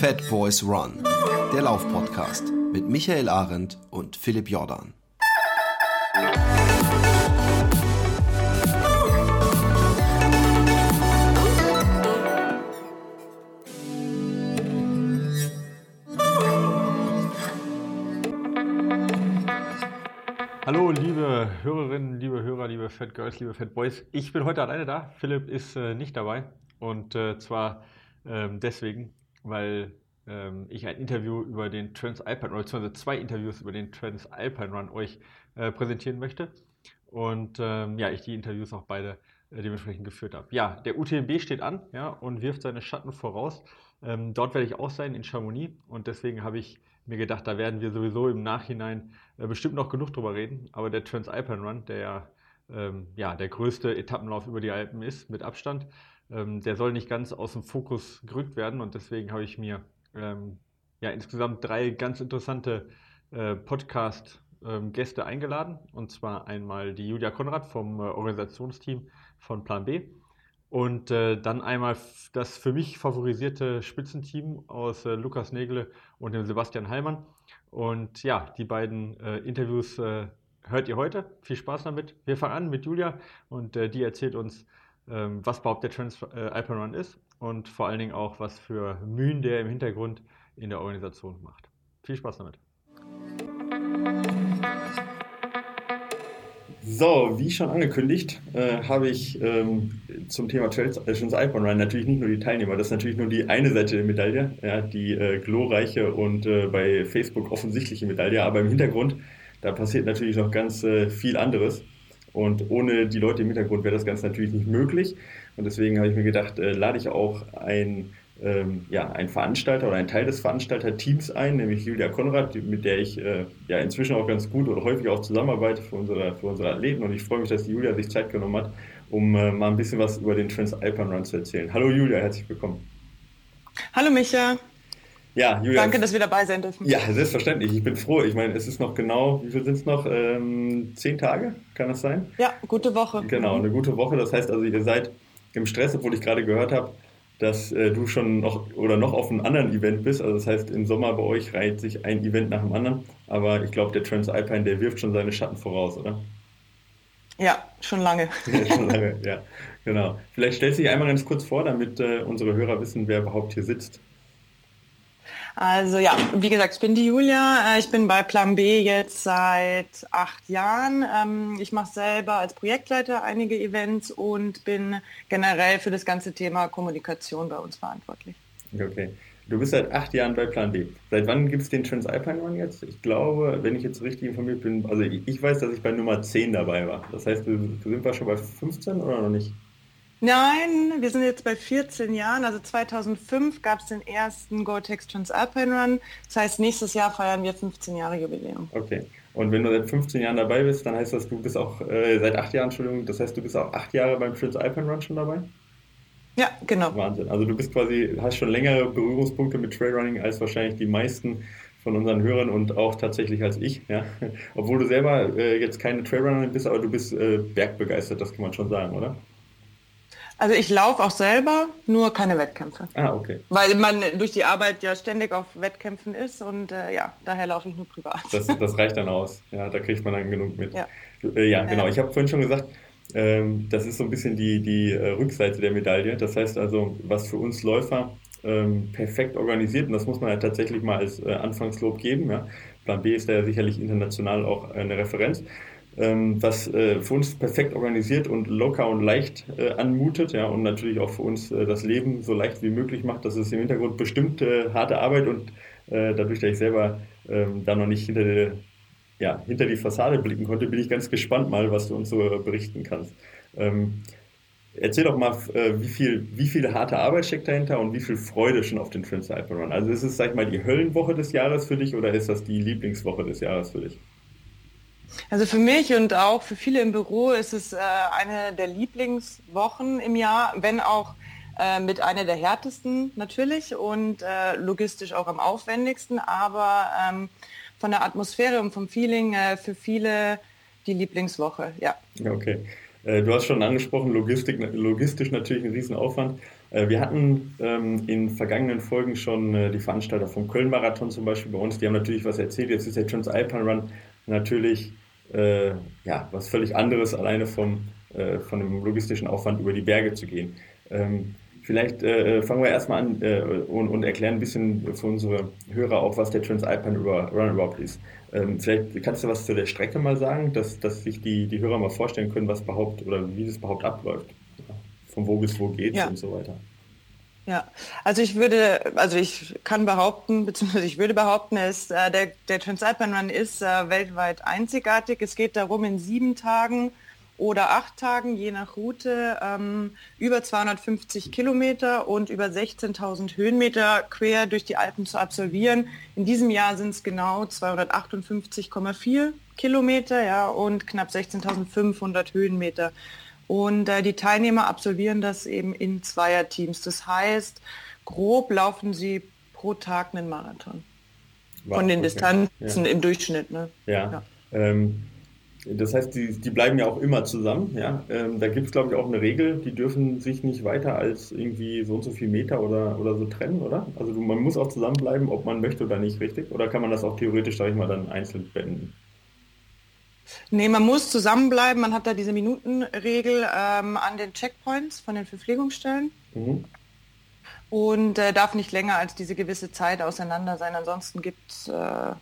Fat Boys Run, der Laufpodcast mit Michael Arendt und Philipp Jordan. Hallo, liebe Hörerinnen, liebe Hörer, liebe Fat Girls, liebe Fat Boys. Ich bin heute alleine da. Philipp ist äh, nicht dabei. Und äh, zwar ähm, deswegen, weil ähm, ich ein Interview über den Transalpine, oder beziehungsweise zwei Interviews über den Transalpine Run euch äh, präsentieren möchte. Und ähm, ja, ich die Interviews auch beide äh, dementsprechend geführt habe. Ja, der UTMB steht an ja, und wirft seine Schatten voraus. Ähm, dort werde ich auch sein in Chamonix und deswegen habe ich mir gedacht, da werden wir sowieso im Nachhinein äh, bestimmt noch genug drüber reden. Aber der Transalpine Run, der ja, ähm, ja der größte Etappenlauf über die Alpen ist, mit Abstand, ähm, der soll nicht ganz aus dem Fokus gerückt werden. Und deswegen habe ich mir ähm, ja, insgesamt drei ganz interessante äh, Podcast-Gäste ähm, eingeladen. Und zwar einmal die Julia Konrad vom äh, Organisationsteam von Plan B. Und äh, dann einmal das für mich favorisierte Spitzenteam aus äh, Lukas Nägele und dem Sebastian Heilmann. Und ja, die beiden äh, Interviews äh, hört ihr heute. Viel Spaß damit. Wir fangen an mit Julia und die erzählt uns, was überhaupt der Trans äh, Alpine Run ist und vor allen Dingen auch, was für Mühen der im Hintergrund in der Organisation macht. Viel Spaß damit. So, wie schon angekündigt, äh, habe ich ähm, zum Thema Trails äh, Alpine Run natürlich nicht nur die Teilnehmer, das ist natürlich nur die eine Seite der Medaille, ja, die äh, glorreiche und äh, bei Facebook offensichtliche Medaille, aber im Hintergrund, da passiert natürlich noch ganz äh, viel anderes. Und ohne die Leute im Hintergrund wäre das Ganze natürlich nicht möglich. Und deswegen habe ich mir gedacht, äh, lade ich auch ein ähm, ja, ein Veranstalter oder ein Teil des Veranstalterteams ein, nämlich Julia Konrad, mit der ich äh, ja inzwischen auch ganz gut oder häufig auch zusammenarbeite für unsere, für unsere Athleten. Und ich freue mich, dass die Julia sich Zeit genommen hat, um äh, mal ein bisschen was über den Transalpine Run zu erzählen. Hallo Julia, herzlich willkommen. Hallo Micha. Ja, Julia. Danke, dass wir dabei sein dürfen. Ja, selbstverständlich. Ich bin froh. Ich meine, es ist noch genau, wie viel sind es noch? Ähm, zehn Tage, kann das sein? Ja, gute Woche. Genau, eine gute Woche. Das heißt also, ihr seid im Stress, obwohl ich gerade gehört habe, dass äh, du schon noch oder noch auf einem anderen Event bist. Also das heißt, im Sommer bei euch reiht sich ein Event nach dem anderen. Aber ich glaube, der Transalpine, der wirft schon seine Schatten voraus, oder? Ja, schon lange. ja, schon lange, ja, genau. Vielleicht stellst du dich einmal ganz kurz vor, damit äh, unsere Hörer wissen, wer überhaupt hier sitzt. Also ja, wie gesagt, ich bin die Julia. Äh, ich bin bei Plan B jetzt seit acht Jahren. Ähm, ich mache selber als Projektleiter einige Events und bin generell für das ganze Thema Kommunikation bei uns verantwortlich. Okay. Du bist seit acht Jahren bei Plan B. Seit wann gibt es den Transalpine Run jetzt? Ich glaube, wenn ich jetzt richtig informiert bin, also ich weiß, dass ich bei Nummer 10 dabei war. Das heißt, du, du sind wir schon bei 15 oder noch nicht? Nein, wir sind jetzt bei 14 Jahren. Also 2005 gab es den ersten Gore-Tex Transalpine Run. Das heißt, nächstes Jahr feiern wir 15 Jahre Jubiläum. Okay. Und wenn du seit 15 Jahren dabei bist, dann heißt das, du bist auch äh, seit acht Jahren, Entschuldigung, das heißt, du bist auch acht Jahre beim Transalpine Run schon dabei? Ja, genau. Wahnsinn. Also du bist quasi, hast schon längere Berührungspunkte mit Trailrunning als wahrscheinlich die meisten von unseren Hörern und auch tatsächlich als ich. Ja? Obwohl du selber äh, jetzt keine Trailrunnerin bist, aber du bist äh, bergbegeistert, das kann man schon sagen, oder? Also ich laufe auch selber, nur keine Wettkämpfe. Ah, okay. Weil man durch die Arbeit ja ständig auf Wettkämpfen ist und äh, ja, daher laufe ich nur privat. Das, das, reicht dann aus. Ja, da kriegt man dann genug mit. Ja, äh, ja genau. Ich habe vorhin schon gesagt, ähm, das ist so ein bisschen die, die äh, Rückseite der Medaille. Das heißt also, was für uns Läufer ähm, perfekt organisiert, und das muss man ja tatsächlich mal als äh, Anfangslob geben. Ja. Plan B ist da ja sicherlich international auch eine Referenz ähm, was äh, für uns perfekt organisiert und locker und leicht äh, anmutet, ja, und natürlich auch für uns äh, das Leben so leicht wie möglich macht. Das ist im Hintergrund bestimmt äh, harte Arbeit und äh, dadurch, dass ich selber ähm, da noch nicht hinter, die, ja, hinter die Fassade blicken konnte, bin ich ganz gespannt mal, was du uns so berichten kannst. Ähm, Erzähl doch mal, äh, wie viel, wie viel harte Arbeit steckt dahinter und wie viel Freude schon auf den Transalpine Run. Also ist es, sag ich mal, die Höllenwoche des Jahres für dich oder ist das die Lieblingswoche des Jahres für dich? Also für mich und auch für viele im Büro ist es äh, eine der Lieblingswochen im Jahr, wenn auch äh, mit einer der härtesten natürlich und äh, logistisch auch am aufwendigsten, aber ähm, von der Atmosphäre und vom Feeling äh, für viele die Lieblingswoche, ja. Okay. Äh, du hast schon angesprochen, Logistik, logistisch natürlich ein Riesenaufwand. Äh, wir hatten ähm, in vergangenen Folgen schon die Veranstalter vom Köln-Marathon zum Beispiel bei uns, die haben natürlich was erzählt. Jetzt ist der Transalpine Run natürlich äh, ja, was völlig anderes, alleine vom, äh, von dem logistischen Aufwand über die Berge zu gehen. Ähm, vielleicht äh, fangen wir erstmal an äh, und, und, erklären ein bisschen für unsere Hörer auch, was der Transalpine Run überhaupt ist. Ähm, vielleicht kannst du was zu der Strecke mal sagen, dass, dass sich die, die Hörer mal vorstellen können, was überhaupt oder wie das überhaupt abläuft von wo bis wo geht ja. und so weiter. Ja, also ich würde, also ich kann behaupten, beziehungsweise ich würde behaupten, ist, äh, der, der Transalpine Run ist äh, weltweit einzigartig. Es geht darum, in sieben Tagen oder acht Tagen, je nach Route, ähm, über 250 Kilometer und über 16.000 Höhenmeter quer durch die Alpen zu absolvieren. In diesem Jahr sind es genau 258,4 Kilometer ja, und knapp 16.500 Höhenmeter. Und äh, die Teilnehmer absolvieren das eben in Zweierteams. Das heißt, grob laufen sie pro Tag einen Marathon. Wow, Von den okay. Distanzen ja. im Durchschnitt. Ne? Ja. ja. Ähm, das heißt, die, die bleiben ja auch immer zusammen. Ja? Ähm, da gibt es, glaube ich, auch eine Regel, die dürfen sich nicht weiter als irgendwie so und so viel Meter oder, oder so trennen, oder? Also man muss auch zusammenbleiben, ob man möchte oder nicht, richtig? Oder kann man das auch theoretisch, sage ich mal, dann einzeln beenden? Nee, man muss zusammenbleiben. Man hat da diese Minutenregel ähm, an den Checkpoints von den Verpflegungsstellen. Mhm. Und äh, darf nicht länger als diese gewisse Zeit auseinander sein. Ansonsten gibt es äh,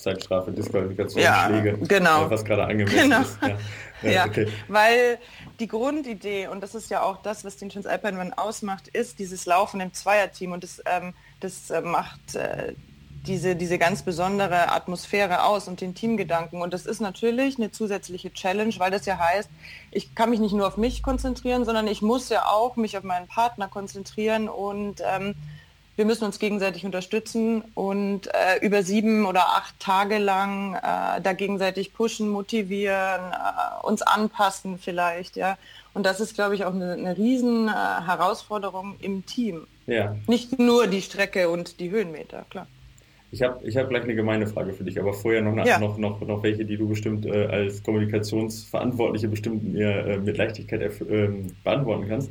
Zeitstrafe, Disqualifikation, ja, Schläge, genau. was gerade angemessen genau. ist. Ja. Ja, ja okay. weil die Grundidee, und das ist ja auch das, was den Transalpine Run ausmacht, ist dieses Laufen im Zweierteam. Und das, ähm, das äh, macht äh, diese, diese ganz besondere Atmosphäre aus und den Teamgedanken. Und das ist natürlich eine zusätzliche Challenge, weil das ja heißt, ich kann mich nicht nur auf mich konzentrieren, sondern ich muss ja auch mich auf meinen Partner konzentrieren und ähm, wir müssen uns gegenseitig unterstützen und äh, über sieben oder acht Tage lang äh, da gegenseitig pushen, motivieren, äh, uns anpassen vielleicht, ja. Und das ist, glaube ich, auch eine, eine riesen äh, Herausforderung im Team. Ja. Nicht nur die Strecke und die Höhenmeter, klar. Ich habe ich hab gleich eine gemeine Frage für dich, aber vorher noch, eine, ja. noch, noch, noch welche, die du bestimmt äh, als Kommunikationsverantwortliche bestimmt mir äh, mit Leichtigkeit äh, beantworten kannst.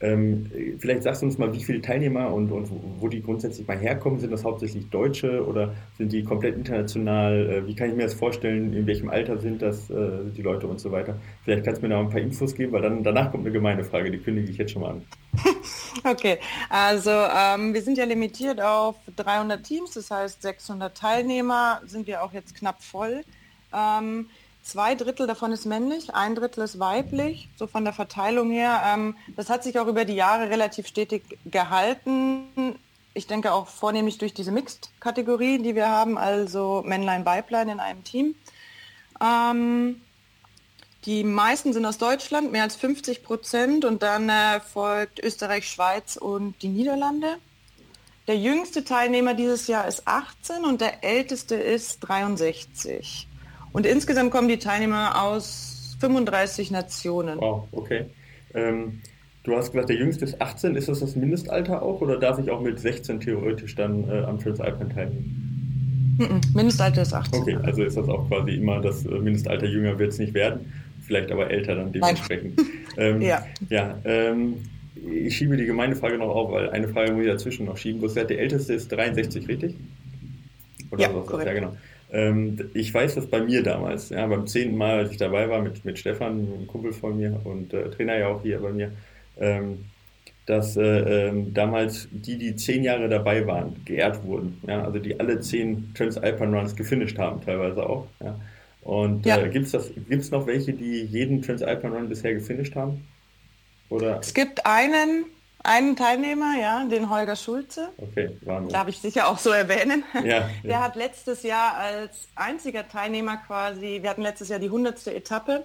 Ähm, vielleicht sagst du uns mal, wie viele Teilnehmer und, und wo die grundsätzlich mal herkommen. Sind das hauptsächlich Deutsche oder sind die komplett international? Äh, wie kann ich mir das vorstellen? In welchem Alter sind das äh, die Leute und so weiter? Vielleicht kannst du mir noch ein paar Infos geben, weil dann danach kommt eine gemeine Frage, die kündige ich jetzt schon mal an. Okay, also ähm, wir sind ja limitiert auf 300 Teams, das heißt 600 Teilnehmer sind wir auch jetzt knapp voll. Ähm, Zwei Drittel davon ist männlich, ein Drittel ist weiblich, so von der Verteilung her. Ähm, das hat sich auch über die Jahre relativ stetig gehalten. Ich denke auch vornehmlich durch diese Mixed-Kategorie, die wir haben, also Männlein, Weiblein in einem Team. Ähm, die meisten sind aus Deutschland, mehr als 50 Prozent, und dann äh, folgt Österreich, Schweiz und die Niederlande. Der jüngste Teilnehmer dieses Jahr ist 18 und der älteste ist 63. Und insgesamt kommen die Teilnehmer aus 35 Nationen. Wow, okay. Ähm, du hast gesagt, der jüngste ist 18. Ist das das Mindestalter auch oder darf ich auch mit 16 theoretisch dann äh, am Transalpine teilnehmen? Mindestalter ist 18. Okay, also ist das auch quasi immer das äh, Mindestalter jünger wird es nicht werden, vielleicht aber älter dann dementsprechend. Ähm, ja. ja ähm, ich schiebe die Gemeindefrage noch auf, weil eine Frage muss ich dazwischen noch schieben. Du hast gesagt, der älteste ist 63, richtig? Oder ja, was? Korrekt. ja, genau. Ähm, ich weiß das bei mir damals, ja, beim zehnten Mal, als ich dabei war mit, mit Stefan, einem Kumpel von mir und äh, Trainer ja auch hier bei mir, ähm, dass äh, ähm, damals die, die zehn Jahre dabei waren, geehrt wurden. Ja, also die alle zehn Transalpine Runs gefinisht haben, teilweise auch. Ja. Und ja. äh, gibt es noch welche, die jeden Transalpine Run bisher gefinisht haben? Oder? Es gibt einen, einen Teilnehmer, ja, den Holger Schulze. Okay, Wahnsinn. Darf ich sicher auch so erwähnen. Ja, der ja. hat letztes Jahr als einziger Teilnehmer quasi, wir hatten letztes Jahr die 100. Etappe.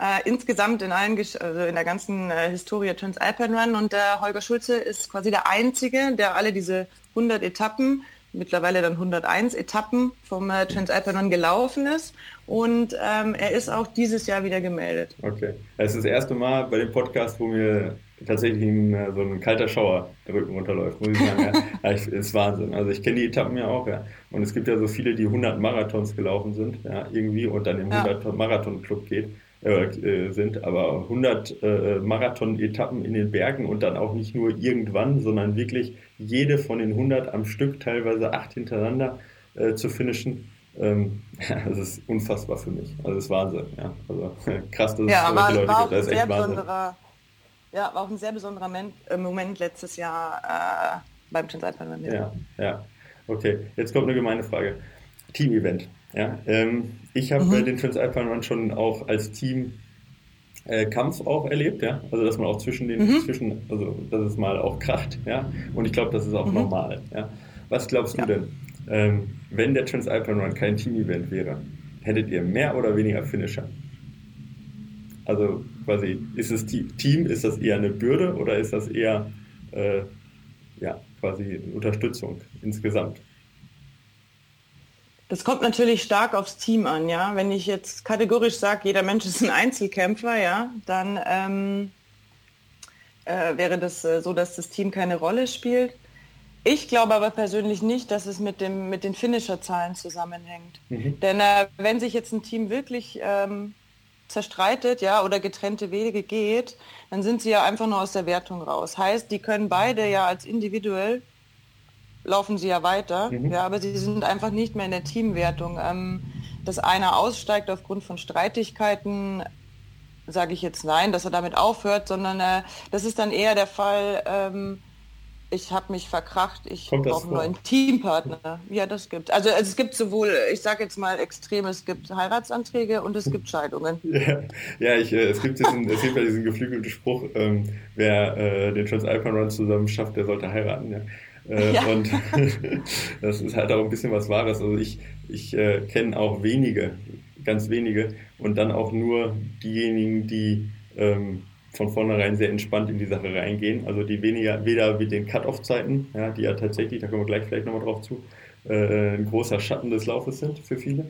Äh, insgesamt in allen, also in der ganzen äh, Historie Transalpine Run und der Holger Schulze ist quasi der Einzige, der alle diese 100 Etappen, mittlerweile dann 101 Etappen vom äh, Transalpine Run gelaufen ist und ähm, er ist auch dieses Jahr wieder gemeldet. Okay, es ist das erste Mal bei dem Podcast, wo mir tatsächlich ein, äh, so ein kalter Schauer der Rücken runterläuft, muss ich sagen. ja. ja ich, ist Wahnsinn. Also ich kenne die Etappen ja auch, ja. Und es gibt ja so viele, die 100 Marathons gelaufen sind, ja, irgendwie und dann im ja. 100 Marathon Club geht. äh, sind, aber 100 äh, Marathon-Etappen in den Bergen und dann auch nicht nur irgendwann, sondern wirklich jede von den 100 am Stück, teilweise acht hintereinander äh, zu finishen. Ähm, das ist unfassbar für mich. Also das ist Wahnsinn. Ja. Also krass, dass ja, es solche Leute gibt. Das ist echt Wahnsinn. Ja, war auch ein sehr besonderer Moment, äh, Moment letztes Jahr äh, beim Transalpine. Ja, ja. Okay, jetzt kommt eine gemeine Frage. Team-Event. Ja, ähm, ich habe mhm. äh, den Transalpine Run schon auch als Team äh, Kampf auch erlebt, ja. Also dass man auch zwischen den, mhm. zwischen, also dass es mal auch kracht, ja. Und ich glaube, das ist auch mhm. normal. Ja. Was glaubst du ja. denn, ähm, wenn der Transalpine Run kein Team-Event wäre, hättet ihr mehr oder weniger Finisher? Also quasi, ist es Team, ist das eher eine Bürde oder ist das eher äh, ja, quasi Unterstützung insgesamt? Das kommt natürlich stark aufs Team an, ja. Wenn ich jetzt kategorisch sage, jeder Mensch ist ein Einzelkämpfer, ja, dann ähm, äh, wäre das äh, so, dass das Team keine Rolle spielt. Ich glaube aber persönlich nicht, dass es mit, dem, mit den Finisher-Zahlen zusammenhängt. Mhm. Denn äh, wenn sich jetzt ein Team wirklich ähm, zerstreitet, ja, oder getrennte Wege geht, dann sind sie ja einfach nur aus der Wertung raus. Heißt, die können beide ja als individuell laufen sie ja weiter, mhm. ja, aber sie sind einfach nicht mehr in der Teamwertung. Ähm, dass einer aussteigt aufgrund von Streitigkeiten, sage ich jetzt nein, dass er damit aufhört, sondern äh, das ist dann eher der Fall, ähm, ich habe mich verkracht, ich brauche einen neuen Teampartner. Ja, das gibt Also, also es gibt sowohl, ich sage jetzt mal extrem, es gibt Heiratsanträge und es gibt Scheidungen. Ja, ja ich, äh, es, gibt diesen, es gibt ja diesen geflügelten Spruch, ähm, wer äh, den Transalpine Run zusammen schafft, der sollte heiraten. Ja. Äh, ja. Und das ist halt auch ein bisschen was Wahres. Also ich, ich äh, kenne auch wenige, ganz wenige und dann auch nur diejenigen, die ähm, von vornherein sehr entspannt in die Sache reingehen. Also die weniger, weder mit den Cut-Off-Zeiten, ja, die ja tatsächlich, da kommen wir gleich vielleicht nochmal drauf zu, äh, ein großer Schatten des Laufes sind für viele.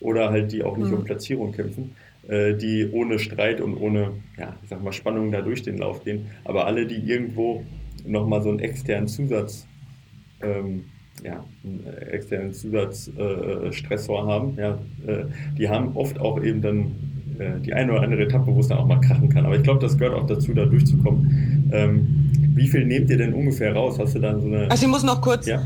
Oder halt die auch nicht mhm. um Platzierung kämpfen, äh, die ohne Streit und ohne, ja, ich sag mal, Spannung da durch den Lauf gehen. Aber alle, die irgendwo nochmal so einen externen Zusatz ähm, ja, einen externen Zusatzstressor äh, haben, ja, äh, die haben oft auch eben dann äh, die eine oder andere Etappe, wo es dann auch mal krachen kann. Aber ich glaube, das gehört auch dazu, da durchzukommen. Ähm, wie viel nehmt ihr denn ungefähr raus? Hast du dann so eine. Also ich muss noch kurz. Ja?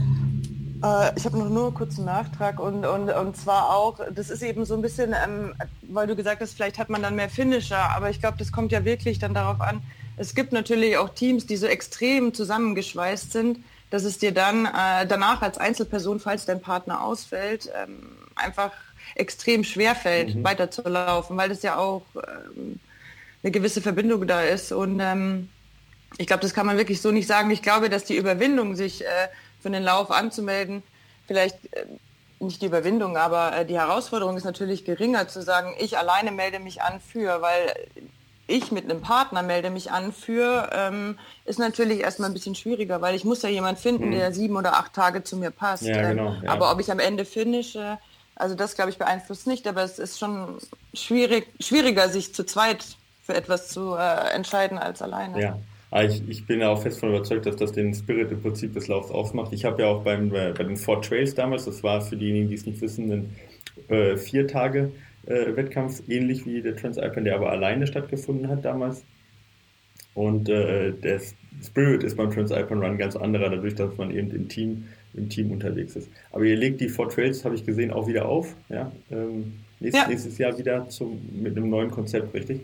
Äh, ich habe noch nur einen kurzen Nachtrag und, und, und zwar auch, das ist eben so ein bisschen, ähm, weil du gesagt hast, vielleicht hat man dann mehr Finisher, aber ich glaube, das kommt ja wirklich dann darauf an. Es gibt natürlich auch Teams, die so extrem zusammengeschweißt sind, dass es dir dann äh, danach als Einzelperson, falls dein Partner ausfällt, ähm, einfach extrem schwer fällt, mhm. weiterzulaufen, weil das ja auch ähm, eine gewisse Verbindung da ist. Und ähm, ich glaube, das kann man wirklich so nicht sagen. Ich glaube, dass die Überwindung, sich äh, für einen Lauf anzumelden, vielleicht äh, nicht die Überwindung, aber äh, die Herausforderung ist natürlich geringer zu sagen, ich alleine melde mich an für, weil ich mit einem Partner melde mich an für, ähm, ist natürlich erstmal ein bisschen schwieriger, weil ich muss ja jemand finden, mhm. der sieben oder acht Tage zu mir passt. Ja, ähm, genau, ja. Aber ob ich am Ende finische, also das glaube ich beeinflusst nicht, aber es ist schon schwierig, schwieriger, sich zu zweit für etwas zu äh, entscheiden als alleine. Ja. Aber ich, ich bin auch fest davon überzeugt, dass das den Spirit im Prinzip des Laufs ausmacht. Ich habe ja auch beim, bei den Four Trails damals, das war für diejenigen, die es nicht wissen, ein, äh, vier Tage äh, Wettkampf, ähnlich wie der Transalpine, der aber alleine stattgefunden hat damals. Und äh, der Spirit ist beim Transalpine Run ganz anderer, dadurch, dass man eben im Team, im Team unterwegs ist. Aber ihr legt die Four Trails, habe ich gesehen, auch wieder auf. Ja? Ähm, nächstes, ja. nächstes Jahr wieder zum, mit einem neuen Konzept, richtig?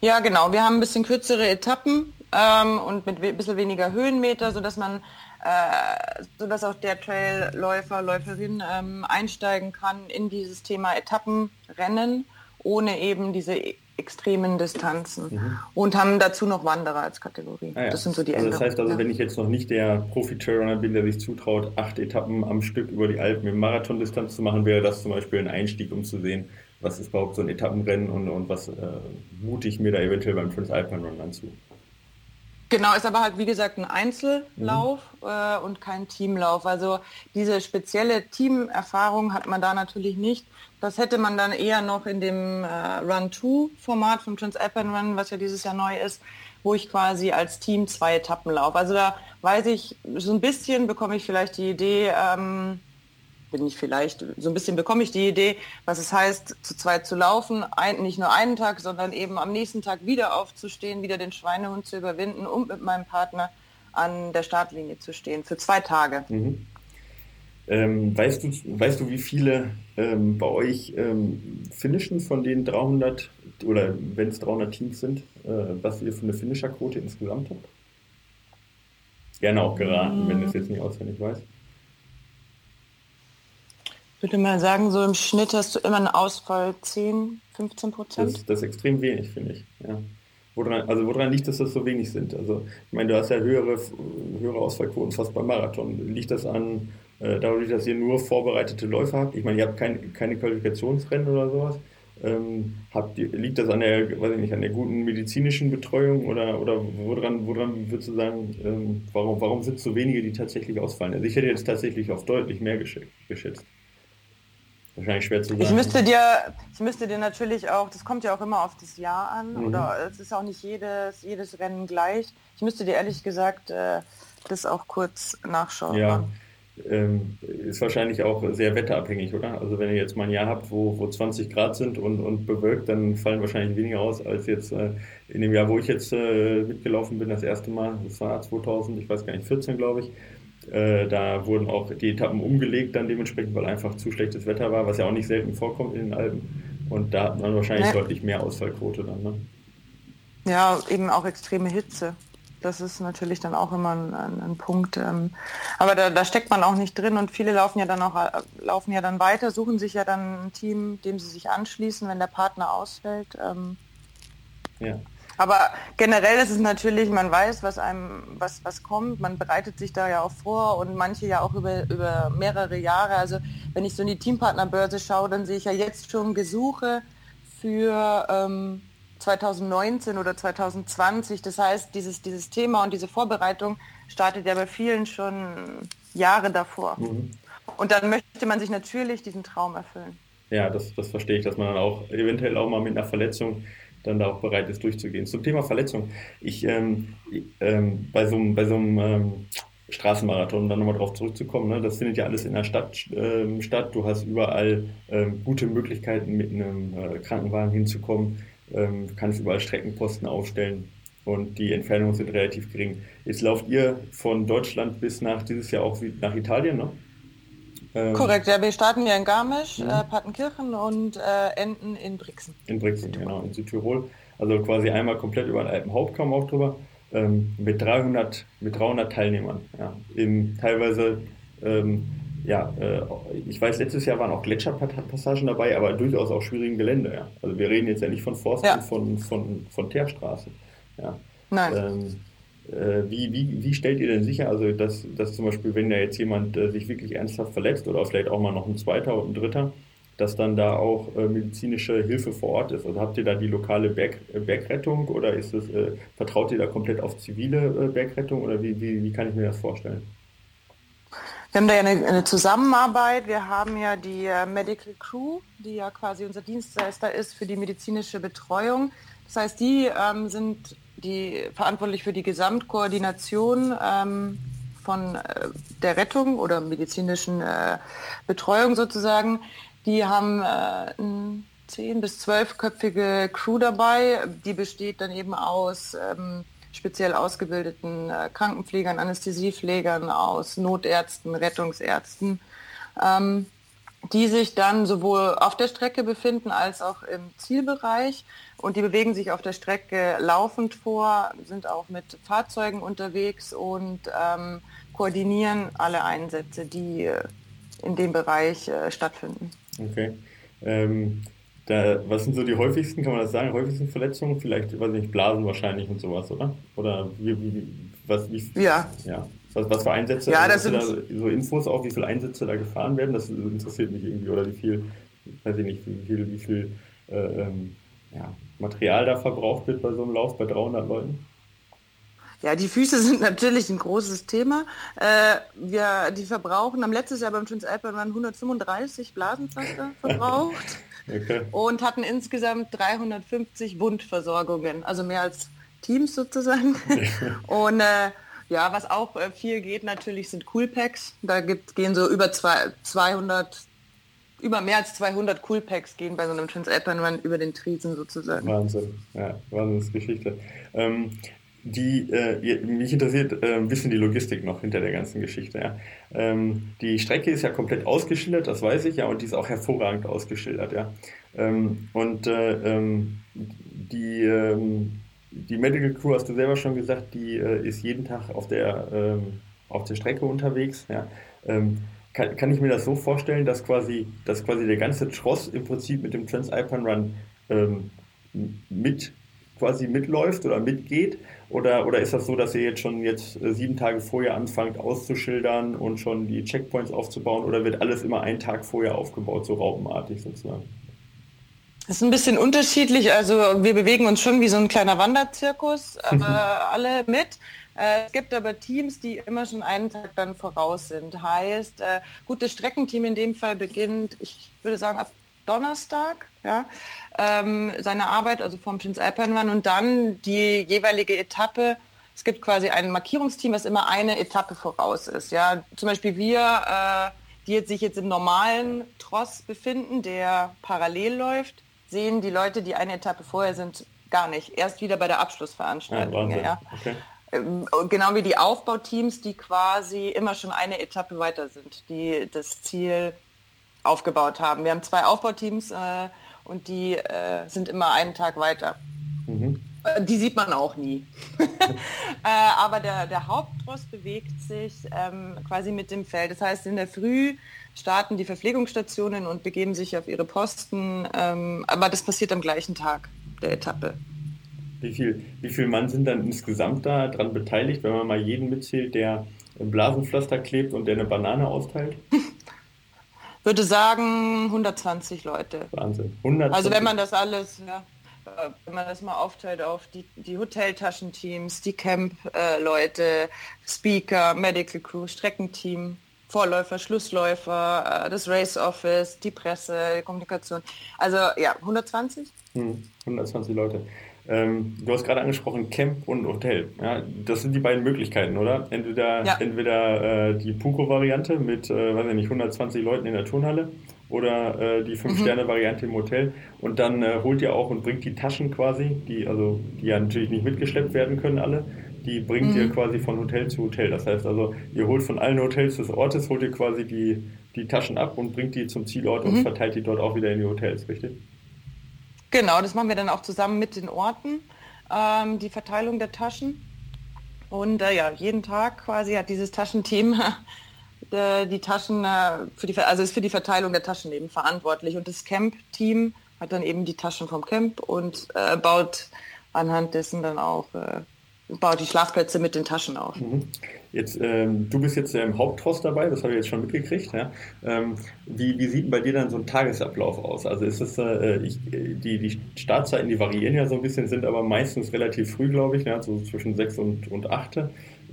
Ja, genau. Wir haben ein bisschen kürzere Etappen ähm, und mit ein bisschen weniger Höhenmeter, sodass man äh, sodass auch der Trailläufer, Läuferin ähm, einsteigen kann in dieses Thema Etappenrennen, ohne eben diese extremen Distanzen mhm. und haben dazu noch Wanderer als Kategorie. Ah ja. Das sind so die also Das heißt also, ja. wenn ich jetzt noch nicht der Profi-Trailrunner bin, der sich zutraut, acht Etappen am Stück über die Alpen im Marathondistanz zu machen, wäre das zum Beispiel ein Einstieg, um zu sehen, was ist überhaupt so ein Etappenrennen und, und was äh, mute ich mir da eventuell beim Transalpine Run an zu. Genau, ist aber halt wie gesagt ein Einzellauf mhm. äh, und kein Teamlauf. Also diese spezielle Teamerfahrung hat man da natürlich nicht. Das hätte man dann eher noch in dem äh, Run-2-Format vom Transalpine Run, was ja dieses Jahr neu ist, wo ich quasi als Team zwei Etappen laufe. Also da weiß ich, so ein bisschen bekomme ich vielleicht die Idee, ähm, bin ich vielleicht, so ein bisschen bekomme ich die Idee, was es heißt, zu zweit zu laufen, ein, nicht nur einen Tag, sondern eben am nächsten Tag wieder aufzustehen, wieder den Schweinehund zu überwinden und mit meinem Partner an der Startlinie zu stehen, für zwei Tage. Mhm. Ähm, weißt, du, weißt du, wie viele ähm, bei euch ähm, finishen von den 300 oder wenn es 300 Teams sind, äh, was ihr für eine Finisher-Quote insgesamt habt? Gerne auch geraten, wenn du es jetzt nicht auswendig weißt. Ich würde mal sagen, so im Schnitt hast du immer einen Ausfall 10, 15 Prozent. Das, das, ist extrem wenig, finde ich. Ja. Woran, also woran liegt es, dass das so wenig sind? Also ich meine, du hast ja höhere, höhere Ausfallquoten fast beim Marathon. Liegt das an äh, dadurch, dass ihr nur vorbereitete Läufer habt? Ich meine, ihr habt kein, keine Qualifikationsrennen oder sowas. Ähm, habt ihr, liegt das an der, weiß ich nicht, an der guten medizinischen Betreuung oder, oder woran, woran würdest du sagen, ähm, warum, warum sind so wenige, die tatsächlich ausfallen? Also ich hätte jetzt tatsächlich auf deutlich mehr geschätzt. Wahrscheinlich schwer zu sagen. Ich müsste dir, ich müsste dir natürlich auch, das kommt ja auch immer auf das Jahr an mhm. oder es ist auch nicht jedes, jedes Rennen gleich. Ich müsste dir ehrlich gesagt äh, das auch kurz nachschauen. Ja, ähm, ist wahrscheinlich auch sehr wetterabhängig, oder? Also wenn ihr jetzt mal ein Jahr habt, wo, wo 20 Grad sind und, und bewölkt, dann fallen wahrscheinlich weniger aus als jetzt äh, in dem Jahr, wo ich jetzt äh, mitgelaufen bin, das erste Mal. Das war 2000, ich weiß gar nicht, 14 glaube ich. Äh, da wurden auch die Etappen umgelegt dann dementsprechend, weil einfach zu schlechtes Wetter war, was ja auch nicht selten vorkommt in den Alpen. Und da hat man wahrscheinlich ja. deutlich mehr Ausfallquote dann. Ne? Ja, eben auch extreme Hitze. Das ist natürlich dann auch immer ein, ein, ein Punkt. Ähm, aber da, da, steckt man auch nicht drin und viele laufen ja dann auch äh, laufen ja dann weiter, suchen sich ja dann ein Team, dem sie sich anschließen, wenn der Partner ausfällt. Ähm, ja. Aber generell ist es natürlich, man weiß, was einem, was, was kommt, man bereitet sich da ja auch vor und manche ja auch über, über mehrere Jahre. Also wenn ich so in die Teampartnerbörse schaue, dann sehe ich ja jetzt schon Gesuche für ähm, 2019 oder 2020. Das heißt, dieses, dieses Thema und diese Vorbereitung startet ja bei vielen schon Jahre davor. Mhm. Und dann möchte man sich natürlich diesen Traum erfüllen. Ja, das, das verstehe ich, dass man dann auch eventuell auch mal mit einer Verletzung dann da auch bereit ist, durchzugehen. Zum Thema Verletzung. Ich, ähm, ähm, bei so einem, bei so einem ähm, Straßenmarathon, um dann nochmal drauf zurückzukommen, ne, das findet ja alles in der Stadt ähm, statt. Du hast überall ähm, gute Möglichkeiten, mit einem äh, Krankenwagen hinzukommen, ähm, kannst überall Streckenposten aufstellen und die Entfernungen sind relativ gering. Jetzt lauft ihr von Deutschland bis nach dieses Jahr auch nach Italien, ne? Ähm, Korrekt, ja, wir starten ja in Garmisch, ja. äh, Partenkirchen und äh, enden in Brixen. In Brixen, genau, in Südtirol. Also quasi einmal komplett über den Alpenhauptkamm auch drüber. Ähm, mit 300, mit 300 Teilnehmern. Ja. In, teilweise, ähm, ja, äh, ich weiß, letztes Jahr waren auch Gletscherpassagen dabei, aber durchaus auch schwierigen Gelände. Ja. Also wir reden jetzt ja nicht von Forst ja. und von, von, von Teerstraßen. Ja. Nein. Ähm, äh, wie, wie, wie stellt ihr denn sicher, also dass, dass zum Beispiel, wenn da jetzt jemand äh, sich wirklich ernsthaft verletzt oder vielleicht auch mal noch ein zweiter und ein dritter, dass dann da auch äh, medizinische Hilfe vor Ort ist? Also habt ihr da die lokale Berg, äh, Bergrettung oder ist es, äh, vertraut ihr da komplett auf zivile Bergrettung oder wie, wie, wie kann ich mir das vorstellen? Wir haben da ja eine, eine, Zusammenarbeit. Wir haben ja die Medical Crew, die ja quasi unser Dienstleister ist für die medizinische Betreuung. Das heißt, die ähm, sind die verantwortlich für die Gesamtkoordination ähm, von äh, der Rettung oder medizinischen äh, Betreuung sozusagen. Die haben äh, eine zehn bis zwölfköpfige Crew dabei, die besteht dann eben aus ähm, speziell ausgebildeten äh, Krankenpflegern, Anästhesiepflegern, aus Notärzten, Rettungsärzten. Ähm, die sich dann sowohl auf der Strecke befinden als auch im Zielbereich. Und die bewegen sich auf der Strecke laufend vor, sind auch mit Fahrzeugen unterwegs und ähm, koordinieren alle Einsätze, die äh, in dem Bereich äh, stattfinden. Okay. Ähm, da, was sind so die häufigsten, kann man das sagen, häufigsten Verletzungen? Vielleicht, weiß nicht, Blasen wahrscheinlich und sowas, oder? Oder wie, wie, was, wie, ja. ja. Was, was für Einsätze? Ja, das sind da so Infos auch, wie viele Einsätze da gefahren werden? Das interessiert mich irgendwie. Oder wie viel, weiß ich nicht, wie viel, wie viel äh, ähm, ja, Material da verbraucht wird bei so einem Lauf bei 300 Leuten? Ja, die Füße sind natürlich ein großes Thema. Äh, wir, die verbrauchen, am letztes Jahr beim Transalpine waren 135 Blasenpflaster verbraucht okay. und hatten insgesamt 350 Wundversorgungen, also mehr als Teams sozusagen. und äh, Ja, was auch äh, viel geht natürlich sind Coolpacks. Da gibt, gehen so über zwei, 200, über mehr als 200 Coolpacks gehen bei so einem Transalpine Run über den Triesen sozusagen. Wahnsinn, ja, Wahnsinnsgeschichte. Ähm, die, äh, mich interessiert äh, ein bisschen die Logistik noch hinter der ganzen Geschichte. Ja. Ähm, die Strecke ist ja komplett ausgeschildert, das weiß ich ja, und die ist auch hervorragend ausgeschildert. Ja. Ähm, und äh, ähm, die, ähm, die Medical Crew, hast du selber schon gesagt, die äh, ist jeden Tag auf der, ähm, auf der Strecke unterwegs. Ja. Ähm, kann, kann ich mir das so vorstellen, dass quasi, dass quasi der ganze Tross im Prinzip mit dem Transalpine Run mit quasi mitläuft oder mitgeht? Oder, oder ist das so, dass ihr jetzt schon jetzt äh, sieben Tage vorher anfangt auszuschildern und schon die Checkpoints aufzubauen? Oder wird alles immer einen Tag vorher aufgebaut, so raupenartig sozusagen? Das ist ein bisschen unterschiedlich. Also wir bewegen uns schon wie so ein kleiner Wanderzirkus, aber alle mit. Äh, es gibt aber Teams, die immer schon einen Tag dann voraus sind. Heißt, äh, gut, das Streckenteam in dem Fall beginnt, ich würde sagen, ab Donnerstag, ja, ähm, seine Arbeit, also vom Transalpine Run und dann die jeweilige Etappe. Es gibt quasi ein Markierungsteam, was immer eine Etappe voraus ist. Ja, zum Beispiel wir, äh, die jetzt sich jetzt im normalen Tross befinden, der parallel läuft, sehen die Leute, die eine Etappe vorher sind, gar nicht. Erst wieder bei der Abschlussveranstaltung. Ja, ja. Okay. Ähm, genau wie die Aufbauteams, die quasi immer schon eine Etappe weiter sind, die das Ziel aufgebaut haben. Wir haben zwei Aufbauteams äh, und die äh, sind immer einen Tag weiter. Mhm. Äh, die sieht man auch nie. äh, aber der, der Hauptross bewegt sich ähm, quasi mit dem Feld. Das heißt, in der Früh starten die Verpflegungsstationen und begeben sich auf ihre Posten. Ähm, aber das passiert am gleichen Tag der Etappe. Wie viel, wie viel Mann sind dann insgesamt da dran beteiligt, wenn man mal jeden mitzählt, der im Blasenpflaster klebt und der eine Banane austeilt? würde sagen 120 Leute. Wahnsinn. 120. Also wenn man das alles, ja, wenn man das mal aufteilt auf die, die Hoteltaschenteams, die Camp-Leute, Speaker, Medical Crew, Streckenteam, Vorläufer, Schlussläufer, äh, das Race Office, die Presse, die Kommunikation. Also ja, 120? Hm, 120 Leute. Ähm, du hast gerade angesprochen Camp und Hotel. Ja, das sind die beiden Möglichkeiten, oder? Entweder, ja. entweder äh, die Puko-Variante mit, äh, weiß ich nicht, 120 Leuten in der Turnhalle oder äh, die 5-Sterne-Variante im Hotel. Und dann äh, holt ihr auch und bringt die Taschen quasi, die, also, die ja natürlich nicht mitgeschleppt werden können alle, die bringt mhm. ihr quasi von Hotel zu Hotel. Das heißt also, ihr holt von allen Hotels des Ortes, holt ihr quasi die, die Taschen ab und bringt die zum Zielort mhm. und verteilt die dort auch wieder in die Hotels, richtig? Genau, das machen wir dann auch zusammen mit den Orten, ähm, die Verteilung der Taschen. Und äh, ja, jeden Tag quasi hat dieses Taschenteam äh, die Taschen äh, für die, also ist für die Verteilung der Taschen eben verantwortlich. Und das Camp-Team hat dann eben die Taschen vom Camp und äh, baut anhand dessen dann auch äh, baut die Schlafplätze mit den Taschen auf. Mhm. Jetzt, ähm, du bist jetzt im Haupttross dabei, das habe ich jetzt schon mitgekriegt. Ja? Ähm, wie, wie sieht bei dir dann so ein Tagesablauf aus? Also ist es, äh, ich, die, die Startzeiten, die variieren ja so ein bisschen, sind aber meistens relativ früh, glaube ich, ja? so zwischen 6 und, und 8.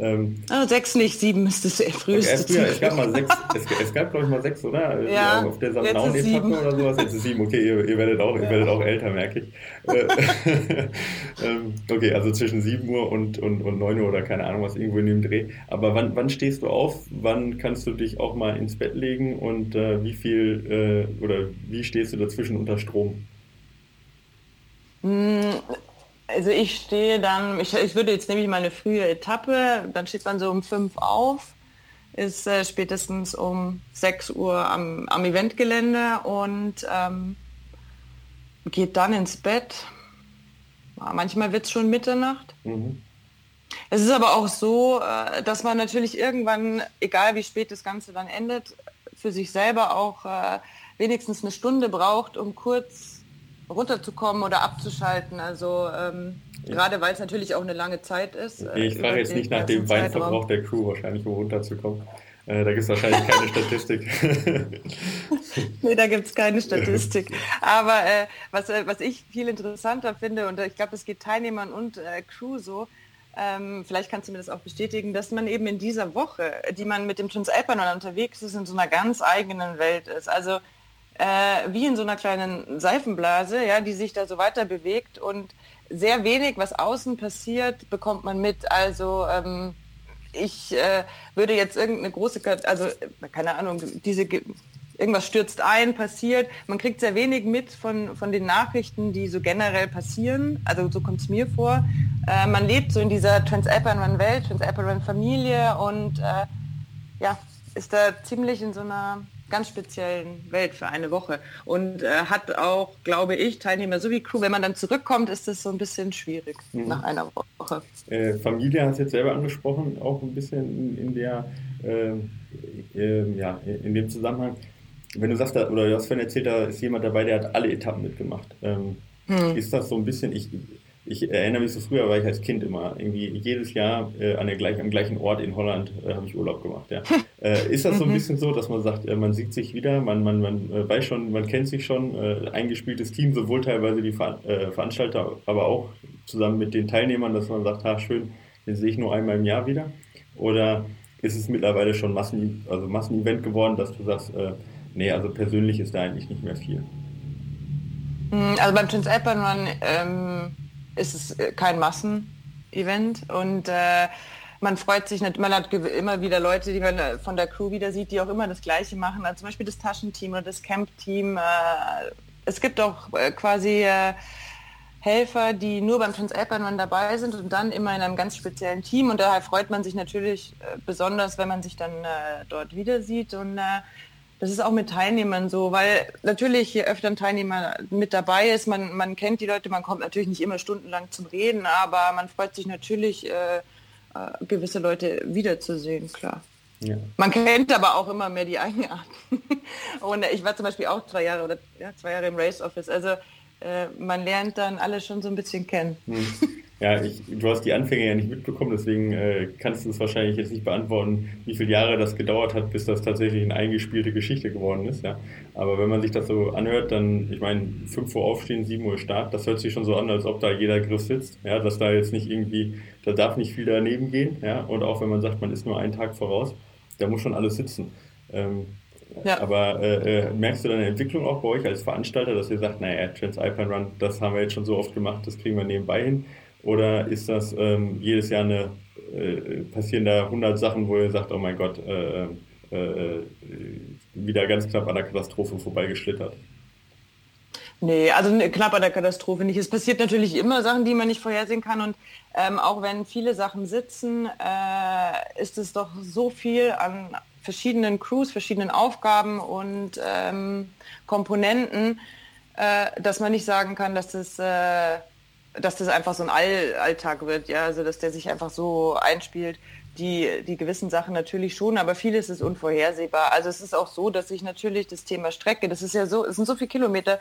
Ähm, oh, sechs nicht, sieben ist das früheste. Okay, es gab mal sechs, es, es gab glaube ich mal sechs, oder? Ja, auf der Sandnaun-Etappe oder sowas. Jetzt ist sieben, okay, ihr, ihr werdet, auch, ja. ihr werdet auch älter, merke ich. Äh, ähm, okay, also zwischen sieben Uhr und, und, und 9 Uhr oder keine Ahnung was, irgendwo in dem Dreh. Aber wann, wann stehst du auf? Wann kannst du dich auch mal ins Bett legen und äh, wie viel äh, oder wie stehst du dazwischen unter Strom? Also ich stehe dann, ich, ich würde jetzt nämlich mal eine frühe Etappe, dann steht man so um fünf auf, ist äh, spätestens um 6 Uhr am, am Eventgelände und ähm, geht dann ins Bett. Manchmal wird es schon Mitternacht. Mhm. Es ist aber auch so, äh, dass man natürlich irgendwann, egal wie spät das Ganze dann endet, für sich selber auch äh, wenigstens eine Stunde braucht, um kurz runterzukommen oder abzuschalten. Also ähm, ja. gerade weil es natürlich auch eine lange Zeit ist. Okay, ich frage jetzt nicht nach dem Weinverbrauch der Crew wahrscheinlich, um runterzukommen. Äh, da gibt es wahrscheinlich keine Statistik. nee, da gibt es keine Statistik. Aber äh, was, äh, was ich viel interessanter finde, und ich glaube, es geht Teilnehmern und äh, Crew so, ähm, vielleicht kannst du mir das auch bestätigen, dass man eben in dieser Woche, die man mit dem Transalpine unterwegs ist, in so einer ganz eigenen Welt ist. Also äh, wie in so einer kleinen Seifenblase, ja, die sich da so weiter bewegt und sehr wenig, was außen passiert, bekommt man mit. Also ähm, ich äh, würde jetzt irgendeine große, also keine Ahnung, diese irgendwas stürzt ein, passiert. Man kriegt sehr wenig mit von, von den Nachrichten, die so generell passieren. Also so kommt es mir vor. Äh, man lebt so in dieser Transalpine-Welt, Transalpine-Familie und äh, ja, ist da ziemlich in so einer ganz speziellen Welt für eine Woche und äh, hat auch, glaube ich, Teilnehmer sowie Crew. Wenn man dann zurückkommt, ist das so ein bisschen schwierig mhm. nach einer Woche. Äh, Familie hast du jetzt selber angesprochen, auch ein bisschen in, in der, äh, äh ja, in dem Zusammenhang wenn du sagst, da, oder du hast vorhin erzählt, da ist jemand dabei, der hat alle Etappen mitgemacht. Ähm, hm. Ist das so ein bisschen, ich, ich erinnere mich so früher, war ich als Kind immer irgendwie jedes Jahr äh, an der gleich, am gleichen Ort in Holland äh, habe ich Urlaub gemacht. Ja. äh, ist das so ein mhm. bisschen so, dass man sagt, äh, man sieht sich wieder, man, man, man äh, weiß schon, man kennt sich schon, äh, eingespieltes Team, sowohl teilweise die Ver Veranstalter, aber auch zusammen mit den Teilnehmern, dass man sagt, ha, schön, den sehe ich nur einmal im Jahr wieder? Oder ist es mittlerweile schon Massen, also Massenevent geworden, dass du sagst, nee, also persönlich ist da eigentlich nicht mehr viel. Hm, also beim Transalpine Run ähm, es äh, kein Massenevent und äh, man freut sich nicht, man hat immer wieder Leute, die man äh, von der Crew wieder sieht, die auch immer das Gleiche machen. Also zum Beispiel das Taschenteam oder das Camp-Team. Äh, es gibt auch äh, quasi äh, Helfer, die nur beim Transalpine Run dabei sind und dann immer in einem ganz speziellen Team. Und daher freut man sich natürlich besonders, wenn man sich dann dort wieder sieht. Und das ist auch mit Teilnehmern so, weil natürlich je öfter ein Teilnehmer mit dabei ist, man, man kennt die Leute, man kommt natürlich nicht immer stundenlang zum Reden, aber man freut sich natürlich, äh, äh, gewisse Leute wiederzusehen, klar. Ja. Man kennt aber auch immer mehr die Eigenarten. Und ich war zum Beispiel auch zwei Jahre oder ja, zwei Jahre im Race Office. Also äh, man lernt dann alle schon so ein bisschen kennen. Hm. Ja, ich, du hast die Anfänge ja nicht mitbekommen, deswegen äh, kannst du es wahrscheinlich jetzt nicht beantworten, wie viele Jahre das gedauert hat, bis das tatsächlich eine eingespielte Geschichte geworden ist. Ja. Aber wenn man sich das so anhört, dann, ich meine, 5 Uhr aufstehen, 7 Uhr Start, das hört sich schon so an, als ob da jeder Griff sitzt. Ja, dass da jetzt nicht irgendwie, da darf nicht viel daneben gehen. Ja. Und auch wenn man sagt, man ist nur einen Tag voraus, da muss schon alles sitzen. Ähm, ja. Aber äh, äh, merkst du dann eine Entwicklung auch bei euch als Veranstalter, dass ihr sagt, naja, Transalpine Run, das haben wir jetzt schon so oft gemacht, das kriegen wir nebenbei hin? Oder ist das ähm, jedes Jahr eine, äh, passieren da 100 Sachen, wo ihr sagt, oh mein Gott, äh, äh, äh, wieder ganz knapp an der Katastrophe vorbeigeschlittert? Nee, also knapp an der Katastrophe nicht. Es passiert natürlich immer Sachen, die man nicht vorhersehen kann. Und ähm, auch wenn viele Sachen sitzen, äh, ist es doch so viel an verschiedenen Crews, verschiedenen Aufgaben und ähm, Komponenten, äh, dass man nicht sagen kann, dass das äh, dass das einfach so ein All Alltag wird, ja, also dass der sich einfach so einspielt. Die, die gewissen Sachen natürlich schon, aber vieles ist unvorhersehbar. Also es ist auch so, dass sich natürlich das Thema Strecke, das ist ja so, es sind so viele Kilometer,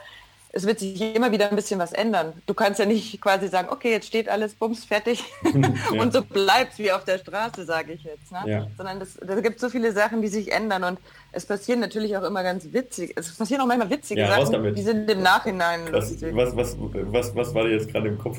es wird sich immer wieder ein bisschen was ändern. Du kannst ja nicht quasi sagen, okay, jetzt steht alles, bums, fertig ja. und so bleibt es wie auf der Straße, sage ich jetzt. Ne? Ja. Sondern da gibt so viele Sachen, die sich ändern und es passieren natürlich auch immer ganz witzig, es passieren auch manchmal witzige ja, Sachen, die sind im Nachhinein was, lustig. Was, was, was, was war dir jetzt gerade im Kopf?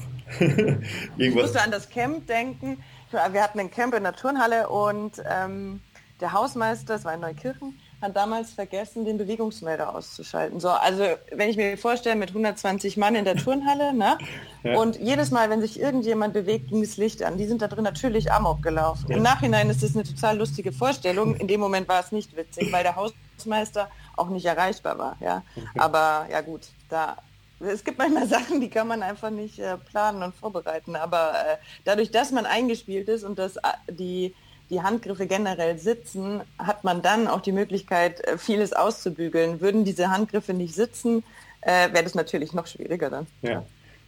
ich musste an das Camp denken. Wir hatten ein Camp in der Turnhalle und ähm, der Hausmeister, das war in Neukirchen, hat damals vergessen, den Bewegungsmelder auszuschalten. So, also wenn ich mir vorstelle, mit 120 Mann in der Turnhalle, ne? Ja. Und jedes Mal, wenn sich irgendjemand bewegt, ging das Licht an. Die sind da drin natürlich Amok gelaufen. Ja. Im Nachhinein ist das eine total lustige Vorstellung. In dem Moment war es nicht witzig, weil der Hausmeister auch nicht erreichbar war. Ja? Aber ja gut, da es gibt manchmal Sachen, die kann man einfach nicht äh, planen und vorbereiten. Aber äh, dadurch, dass man eingespielt ist und dass äh, die die Handgriffe generell sitzen, hat man dann auch die Möglichkeit, äh, vieles auszubügeln. Würden diese Handgriffe nicht sitzen, äh, wäre das natürlich noch schwieriger dann. Ja,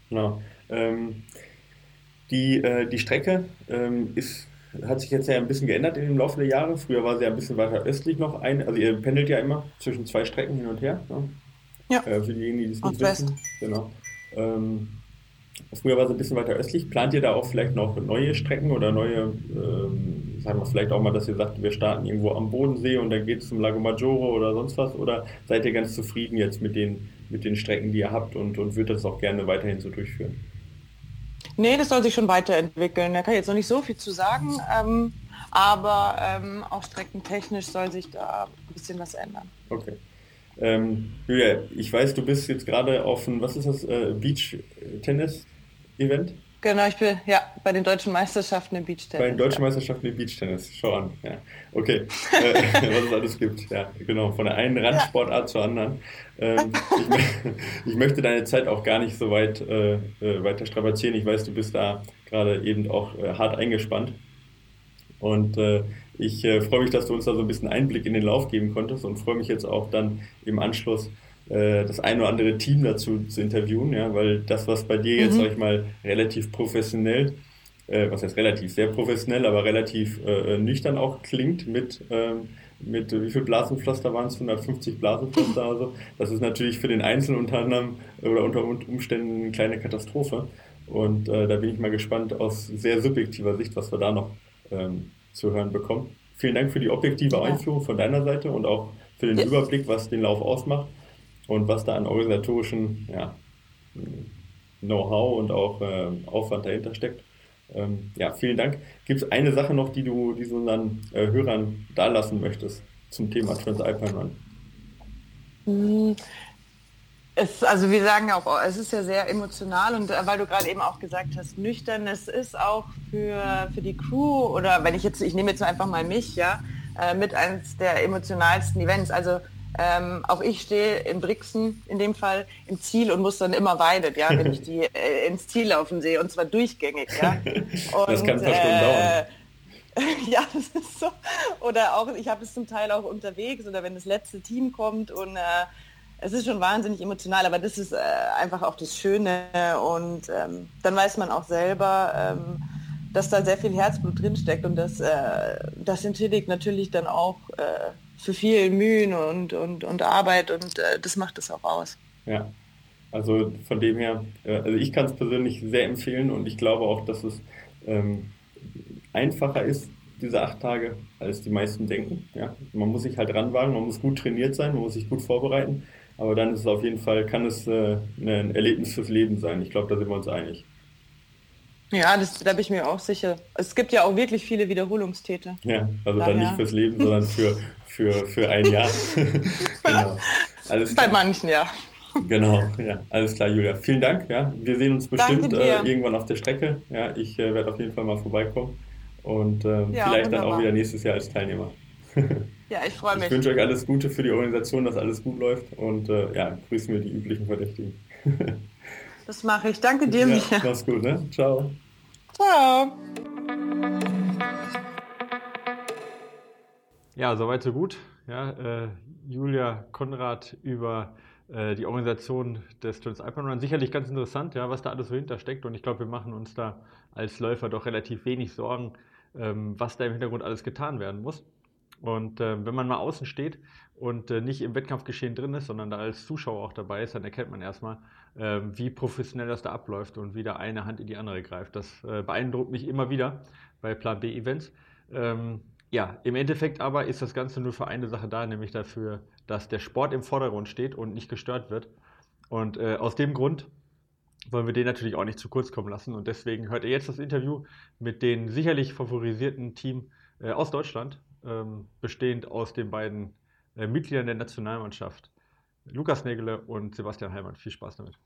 genau. Ähm, die, äh, die Strecke ähm, ist, hat sich jetzt ja ein bisschen geändert im Laufe der Jahre. Früher war sie ja ein bisschen weiter östlich noch ein. Also ihr pendelt ja immer zwischen zwei Strecken hin und her. Ne? Ja. Äh, für diejenigen, die es nicht wissen. Genau. Ähm, Früher war es ein bisschen weiter östlich. Plant ihr da auch vielleicht noch neue Strecken oder neue, ähm, sagen wir vielleicht auch mal, dass ihr sagt, wir starten irgendwo am Bodensee und dann geht es zum Lago Maggiore oder sonst was? Oder seid ihr ganz zufrieden jetzt mit den, mit den Strecken, die ihr habt und, und würdet das auch gerne weiterhin so durchführen? Nee, das soll sich schon weiterentwickeln. Da kann ich jetzt noch nicht so viel zu sagen, ähm, aber ähm, auch streckentechnisch soll sich da ein bisschen was ändern. Okay. Ähm, Julia, ich weiß, du bist jetzt gerade auf ein, was ist das, äh, Beach-Tennis-Event? Genau, ich bin ja bei den deutschen Meisterschaften im Beachtennis. Bei den deutschen Meisterschaften im Beachtennis, schau an. Ja. Okay, äh, was es alles gibt. Ja, genau, von der einen Randsportart ja. zur anderen. Ähm, ich, ich, möchte deine Zeit auch gar nicht so weit äh, äh, weiter strapazieren. Ich weiß, du bist da gerade eben auch äh, hart eingespannt. Und äh, ich äh, freue mich, dass du uns da so ein bisschen Einblick in den Lauf geben konntest und freue mich jetzt auch dann im Anschluss äh, das ein oder andere Team dazu zu interviewen, ja, weil das, was bei dir jetzt, mhm. sag ich mal, relativ professionell, äh, was heißt relativ, sehr professionell, aber relativ äh, nüchtern auch klingt mit, ähm, mit wie viel Blasenpflaster waren es? 150 Blasenpflaster also. Das ist natürlich für den Einzelnen unter anderem oder unter Umständen eine kleine Katastrophe. Und äh, da bin ich mal gespannt aus sehr subjektiver Sicht, was wir da noch ähm, zu hören bekommen. Vielen Dank für die objektive ja. Einführung von deiner Seite und auch für den. Überblick, was den Lauf ausmacht und was da an organisatorischen ja, Know-how und auch äh, Aufwand dahinter steckt. Ähm, ja, vielen Dank. Gibt es eine Sache noch, die du, die du unseren äh, Hörern dalassen möchtest zum Thema Transalpine Run? Hm, es, also wir sagen auch, es ist ja sehr emotional und äh, weil du gerade eben auch gesagt hast, nüchtern, es ist auch für, für die Crew oder wenn ich jetzt, ich nehme jetzt einfach mal mich, ja, äh, mit eines der emotionalsten Events. Also ähm, auch ich stehe in Brixen in dem Fall im Ziel und muss dann immer weinen, ja, wenn ich die äh, ins Ziel laufen sehe und zwar durchgängig. Ja. Und, das kann ein paar Stunden dauern. ja, das ist so. Oder auch, ich habe es zum Teil auch unterwegs oder wenn das letzte Team kommt und äh, es ist schon wahnsinnig emotional, aber das ist äh, einfach auch das Schöne und ähm, dann weiß man auch selber, ähm, dass da sehr viel Herzblut drinsteckt und das, äh, das entschädigt natürlich dann auch äh, für viel Mühen und, und, und Arbeit und äh, das macht es auch aus. Ja, also von dem her, äh, also ich kann es persönlich sehr empfehlen und ich glaube auch, dass es ähm, einfacher ist, diese acht Tage, als die meisten denken. Ja? Man muss sich halt ranwagen, man muss gut trainiert sein, man muss sich gut vorbereiten, aber dann ist es auf jeden Fall, kann es äh, ein Erlebnis fürs Leben sein. Ich glaube, da sind wir uns einig. Ja, das, da bin ich mir auch sicher. Es gibt ja auch wirklich viele Wiederholungstäter. Ja, also Daher. dann nicht fürs Leben, sondern für, für, für ein Jahr. genau. Alles Bei manchen, ja. Genau, ja, alles klar, Julia. Vielen Dank. Ja. Wir sehen uns bestimmt äh, irgendwann auf der Strecke. Ja, ich äh, werde auf jeden Fall mal vorbeikommen und äh, ja, vielleicht wunderbar. dann auch wieder nächstes Jahr als Teilnehmer. ja, ich freue mich. Ich wünsche euch alles Gute für die Organisation, dass alles gut läuft und äh, ja, grüßen wir die üblichen Verdächtigen. Das mache ich. Danke dir, ja. Mach's gut, ne? Ciao. Ciao. Ja, soweit so gut. Ja, äh, Julia Konrad über äh, die Organisation des Transalpine Run. Sicherlich ganz interessant, ja, was da alles so hintersteckt. Und ich glaube, wir machen uns da als Läufer doch relativ wenig Sorgen, ähm, was da im Hintergrund alles getan werden muss. Und äh, wenn man mal außen steht und äh, nicht im Wettkampfgeschehen drin ist, sondern da als Zuschauer auch dabei ist, dann erkennt man erstmal, äh, wie professionell das da abläuft und wie da eine Hand in die andere greift. Das äh, beeindruckt mich immer wieder bei Plan B-Events. Ähm, ja, im Endeffekt aber ist das Ganze nur für eine Sache da, nämlich dafür, dass der Sport im Vordergrund steht und nicht gestört wird. Und äh, aus dem Grund wollen wir den natürlich auch nicht zu kurz kommen lassen. Und deswegen hört ihr jetzt das Interview mit dem sicherlich favorisierten Team äh, aus Deutschland ähm, bestehend aus den beiden äh, Mitgliedern der Nationalmannschaft, Lukas Nägele und Sebastian Heimann. Viel Spaß damit.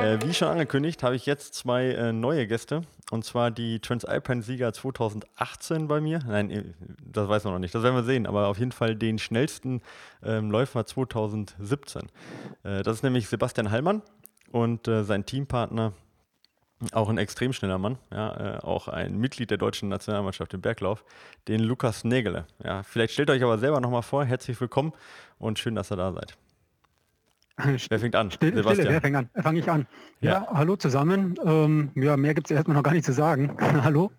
Äh, wie schon angekündigt, habe ich jetzt zwei äh, neue Gäste. Und zwar die Transalpine-Sieger 2018 bei mir. Nein, das weiß man noch nicht, das werden wir sehen. Aber auf jeden Fall den schnellsten ähm, Läufer 2017. Äh, das ist nämlich Sebastian Hallmann und sein Teampartner auch ein extrem schneller Mann, ja, äh, auch ein Mitglied der deutschen Nationalmannschaft im Berglauf, den Lukas Nägele. Ja, vielleicht stellt euch aber selber nochmal vor. Herzlich willkommen und schön, dass ihr da seid. Wer fängt an? Still, Sebastian. Stille, wer fängt an? Fange ich an. Ja, ja hallo zusammen. Ähm, ja, mehr gibt es erstmal noch gar nicht zu sagen. hallo.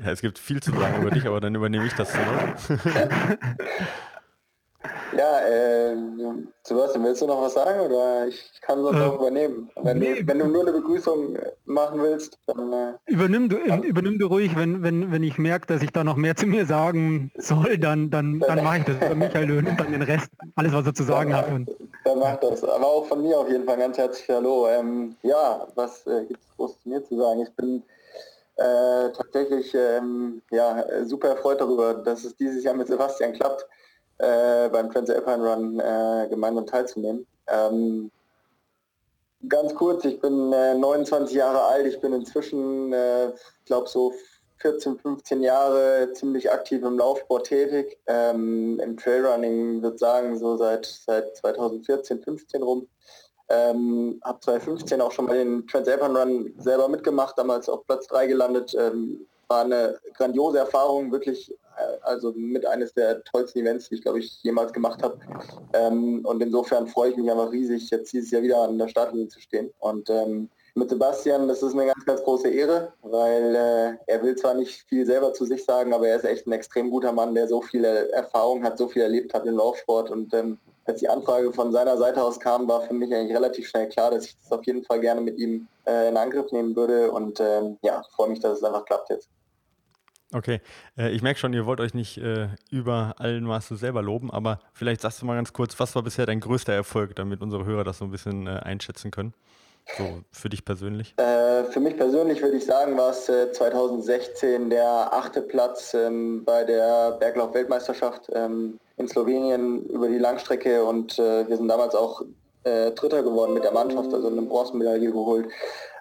Ja, es gibt viel zu sagen über dich, aber dann übernehme ich das. Ja, äh, Sebastian, willst du noch was sagen oder ich kann sonst äh, auch übernehmen? Wenn, nee, du, wenn du nur eine Begrüßung machen willst, dann... Äh, übernimm, du, ja. übernimm du ruhig, wenn, wenn, wenn ich merke, dass ich da noch mehr zu mir sagen soll, dann, dann, dann mache ich das über Michael Löhn und dann den Rest, alles was er zu sagen dann, hat. Und, dann mach das. Aber auch von mir auf jeden Fall ganz herzlich Hallo. Ähm, ja, was äh, gibt es groß zu mir zu sagen? Ich bin äh, tatsächlich ähm, ja, super erfreut darüber, dass es dieses Jahr mit Sebastian klappt äh, beim Transalpine Run äh, gemeinsam teilzunehmen. Ähm, Ganz kurz, ich bin äh, 29 Jahre alt, ich bin inzwischen, äh, glaube so 14, 15 Jahre ziemlich aktiv im Laufsport tätig. Ähm, Im Trailrunning würde sagen so seit, seit 2014, 15 rum. Ähm, habe 2015 auch schon mal den Transalpine Run selber mitgemacht, damals auf Platz 3 gelandet. Ähm, war eine grandiose Erfahrung, wirklich, also mit eines der tollsten Events, die ich glaube ich jemals gemacht habe. Ähm, und insofern freue ich mich einfach riesig, jetzt dieses Jahr wieder an der Startlinie zu stehen. Und ähm, mit Sebastian, das ist eine ganz, ganz große Ehre, weil äh, er will zwar nicht viel selber zu sich sagen, aber er ist echt ein extrem guter Mann, der so viele Erfahrungen hat, so viel erlebt hat im Laufsport und ähm, als die Anfrage von seiner Seite aus kam, war für mich eigentlich relativ schnell klar, dass ich das auf jeden Fall gerne mit ihm äh, in Angriff nehmen würde und ähm, ja, freue mich, dass es einfach klappt jetzt. Okay, äh, ich merke schon, ihr wollt euch nicht äh, über allen Maße selber loben, aber vielleicht sagst du mal ganz kurz, was war bisher dein größter Erfolg, damit unsere Hörer das so ein bisschen äh, einschätzen können? So für dich persönlich? Äh, für mich persönlich würde ich sagen, war es 2016 der achte Platz ähm, bei der Berglauf-Weltmeisterschaft ähm, in Slowenien über die Langstrecke und äh, wir sind damals auch äh, Dritter geworden mit der Mannschaft, also eine Bronzemedaille geholt.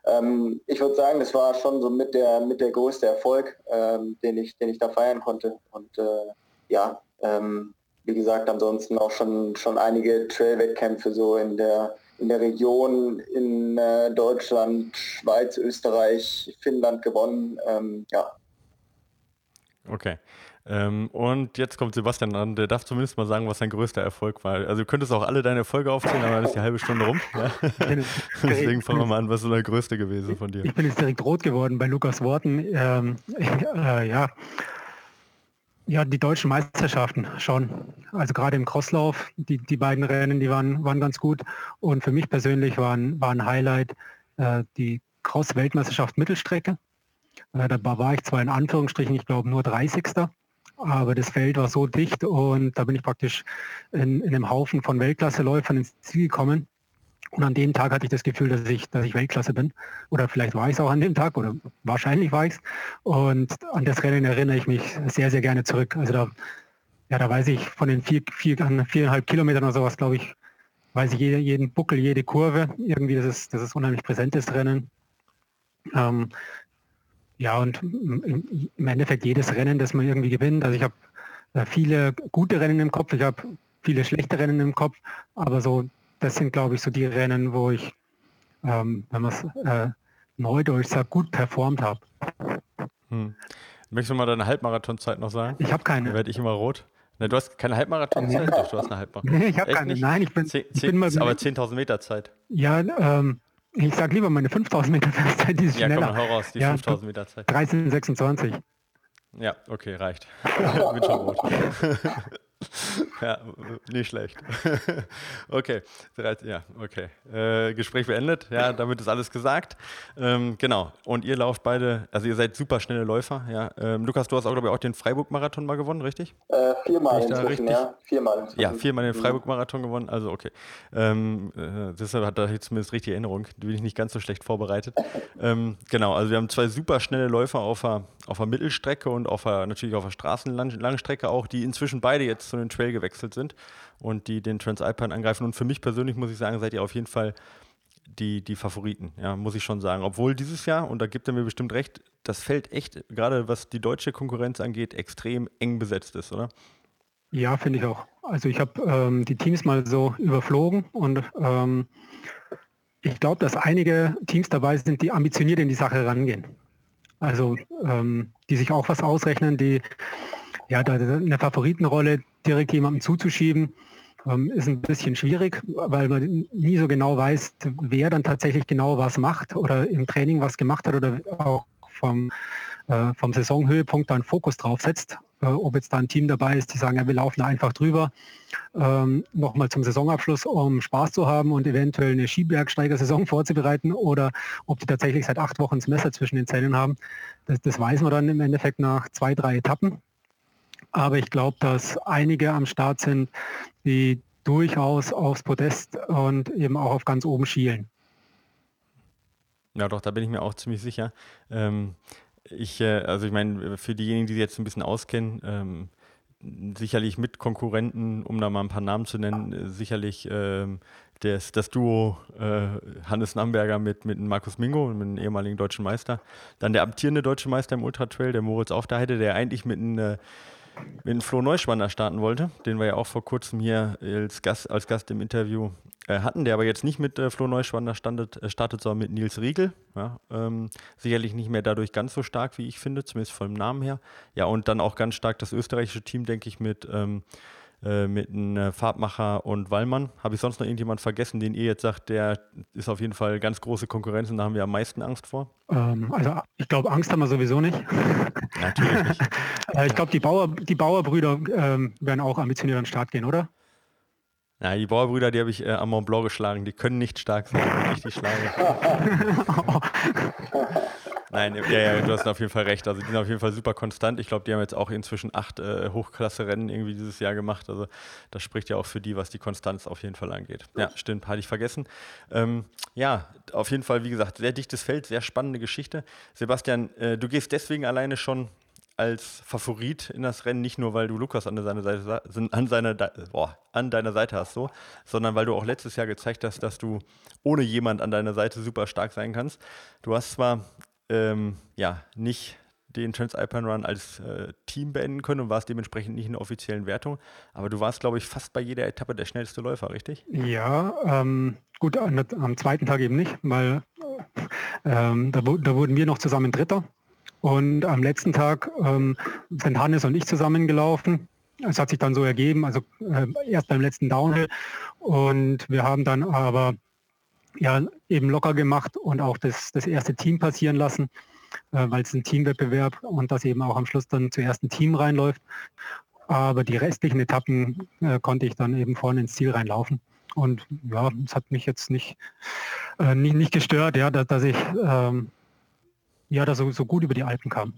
Ähm, ich würde sagen, das war schon so mit der, mit der größte Erfolg, ähm, den, ich, den ich da feiern konnte. Und äh, ja, ähm, wie gesagt, ansonsten auch schon, schon einige Trail-Wettkämpfe so in der, in der Region in äh, Deutschland, Schweiz, Österreich, Finnland gewonnen. Ähm, ja. Okay. Ähm, und jetzt kommt Sebastian an, der darf zumindest mal sagen, was sein größter Erfolg war. Also du könntest auch alle deine Erfolge aufzählen, aber dann ist die halbe Stunde rum. Ja? Deswegen fangen wir mal an, was ist der größte gewesen von dir? Ich bin jetzt direkt rot geworden bei Lukas Worten. Ähm, äh, ja. ja, die deutschen Meisterschaften schon. Also gerade im Crosslauf, die, die beiden Rennen, die waren, waren ganz gut. Und für mich persönlich war ein, war ein Highlight äh, die Cross-Weltmeisterschaft Mittelstrecke. Äh, da war ich zwar in Anführungsstrichen, ich glaube, nur 30 aber das Feld war so dicht und da bin ich praktisch in, in einem Haufen von Weltklasseläufern ins Ziel gekommen. Und an dem Tag hatte ich das Gefühl, dass ich, dass ich Weltklasse bin. Oder vielleicht war ich es auch an dem Tag oder wahrscheinlich war ich es. Und an das Rennen erinnere ich mich sehr, sehr gerne zurück. Also da, ja, da weiß ich von den vier, vier, viereinhalb Kilometern oder sowas, glaube ich, weiß ich jede, jeden Buckel, jede Kurve. Irgendwie, das ist, das ist unheimlich präsentes Rennen. Ähm, ja, und im Endeffekt jedes Rennen, das man irgendwie gewinnt. Also ich habe äh, viele gute Rennen im Kopf, ich habe viele schlechte Rennen im Kopf, aber so, das sind, glaube ich, so die Rennen, wo ich, ähm, wenn man es äh, neudeutsch sagt, gut performt habe. Hm. Möchtest du mal deine Halbmarathonzeit noch sagen? Ich habe keine. Da werde ich immer rot. Ne, du hast keine Halbmarathonzeit? Doch, du hast eine Halbmarathon. Nee, ich habe keine. Nicht? Nein, ich bin, zehn, ich bin mal. Aber 10.000 Meter Zeit. Ja, ähm, ich sage lieber meine 5000 Meter Festzeit, die ist ja, schneller. Komm, hau raus, die ja, 5000 Meter Zeit. 13,26. Ja, okay, reicht. Bin schon rot. ja, nicht schlecht. okay, ja, okay. Äh, Gespräch beendet. Ja, damit ist alles gesagt. Ähm, genau. Und ihr lauft beide, also ihr seid super schnelle Läufer. Ja, ähm, Lukas, du hast auch, glaube ich, auch den Freiburg-Marathon mal gewonnen, richtig? Äh, viermal inzwischen, ja. Viermal. Inzwischen. Ja, viermal den mhm. Freiburg-Marathon gewonnen. Also okay. Ähm, äh, deshalb hat er jetzt zumindest richtig Erinnerung. Die bin ich nicht ganz so schlecht vorbereitet. Ähm, genau, also wir haben zwei super schnelle Läufer auf der, auf der Mittelstrecke und auf der, natürlich auf der Straßenlangstrecke auch, die inzwischen beide jetzt zu den Trail gewechselt sind und die den Transalpine angreifen. Und für mich persönlich muss ich sagen, seid ihr auf jeden Fall die, die Favoriten, ja, muss ich schon sagen. Obwohl dieses Jahr, und da gibt er mir bestimmt recht, das Feld echt, gerade was die deutsche Konkurrenz angeht, extrem eng besetzt ist, oder? Ja, finde ich auch. Also ich habe ähm, die Teams mal so überflogen und ähm, ich glaube, dass einige Teams dabei sind, die ambitioniert in die Sache rangehen. Also ähm, die sich auch was ausrechnen, die ja, da eine Favoritenrolle direkt jemandem zuzuschieben, ähm, ist ein bisschen schwierig, weil man nie so genau weiß, wer dann tatsächlich genau was macht oder im Training was gemacht hat oder auch vom, äh, vom Saisonhöhepunkt dann Fokus drauf setzt. Äh, ob jetzt da ein Team dabei ist, die sagen, ja, wir laufen einfach drüber, ähm, nochmal zum Saisonabschluss, um Spaß zu haben und eventuell eine Skibergsteiger-Saison vorzubereiten oder ob die tatsächlich seit acht Wochen das Messer zwischen den Zähnen haben. Das, das weiß man dann im Endeffekt nach zwei, drei Etappen. Aber ich glaube, dass einige am Start sind, die durchaus aufs Podest und eben auch auf ganz oben schielen. Ja, doch, da bin ich mir auch ziemlich sicher. Ähm, ich, äh, also ich meine, für diejenigen, die sich jetzt ein bisschen auskennen, ähm, sicherlich mit Konkurrenten, um da mal ein paar Namen zu nennen, sicherlich ähm, das, das Duo äh, Hannes Namberger mit, mit Markus Mingo, mit einem ehemaligen deutschen Meister. Dann der amtierende deutsche Meister im Ultratrail, der Moritz Aufderheide, der eigentlich mit einem mit Flo Neuschwander starten wollte, den wir ja auch vor kurzem hier als Gast, als Gast im Interview äh, hatten, der aber jetzt nicht mit äh, Flo Neuschwander standet, äh, startet, sondern mit Nils Riegel. Ja, ähm, sicherlich nicht mehr dadurch ganz so stark, wie ich finde, zumindest vom Namen her. Ja, und dann auch ganz stark das österreichische Team, denke ich, mit ähm, äh, mit einem äh, Farbmacher und Wallmann. Habe ich sonst noch irgendjemand vergessen, den ihr jetzt sagt, der ist auf jeden Fall ganz große Konkurrenz und da haben wir am meisten Angst vor? Ähm, also ich glaube, Angst haben wir sowieso nicht. Natürlich nicht. Äh, ich glaube, die, Bauer, die Bauerbrüder ähm, werden auch ambitioniert an den Start gehen, oder? Ja, die Bauerbrüder, die habe ich äh, am Mont Blanc geschlagen. Die können nicht stark sein, wenn ich die schlage. Nein, ja, ja, du hast auf jeden Fall recht. Also die sind auf jeden Fall super konstant. Ich glaube, die haben jetzt auch inzwischen acht äh, Hochklasse-Rennen irgendwie dieses Jahr gemacht. Also das spricht ja auch für die, was die Konstanz auf jeden Fall angeht. Ja, stimmt, hatte ich vergessen. Ähm, ja, auf jeden Fall, wie gesagt, sehr dichtes Feld, sehr spannende Geschichte. Sebastian, äh, du gehst deswegen alleine schon als Favorit in das Rennen, nicht nur weil du Lukas an deiner Seite, an, seiner, boah, an deiner Seite hast, so, sondern weil du auch letztes Jahr gezeigt hast, dass du ohne jemand an deiner Seite super stark sein kannst. Du hast zwar ähm, ja, nicht den Transalpine Run als äh, Team beenden können und warst dementsprechend nicht in der offiziellen Wertung. Aber du warst, glaube ich, fast bei jeder Etappe der schnellste Läufer, richtig? Ja, ähm, gut, an, am zweiten Tag eben nicht, weil ähm, da, da, wurden wir noch zusammen Dritter. Und am letzten Tag ähm, sind Hannes und ich zusammengelaufen. Es hat sich dann so ergeben, also äh, erst beim letzten Downhill. Und wir haben dann aber ja eben locker gemacht und auch das, das erste Team passieren lassen, äh, weil es ein Teamwettbewerb und das eben auch am Schluss dann zuerst ein Team reinläuft. Aber die restlichen Etappen äh, konnte ich dann eben vorne ins Ziel reinlaufen. Und ja, es hat mich jetzt nicht, äh, nicht, nicht gestört, ja, dass, dass ich ähm, ja, da so, so gut über die Alpen kam.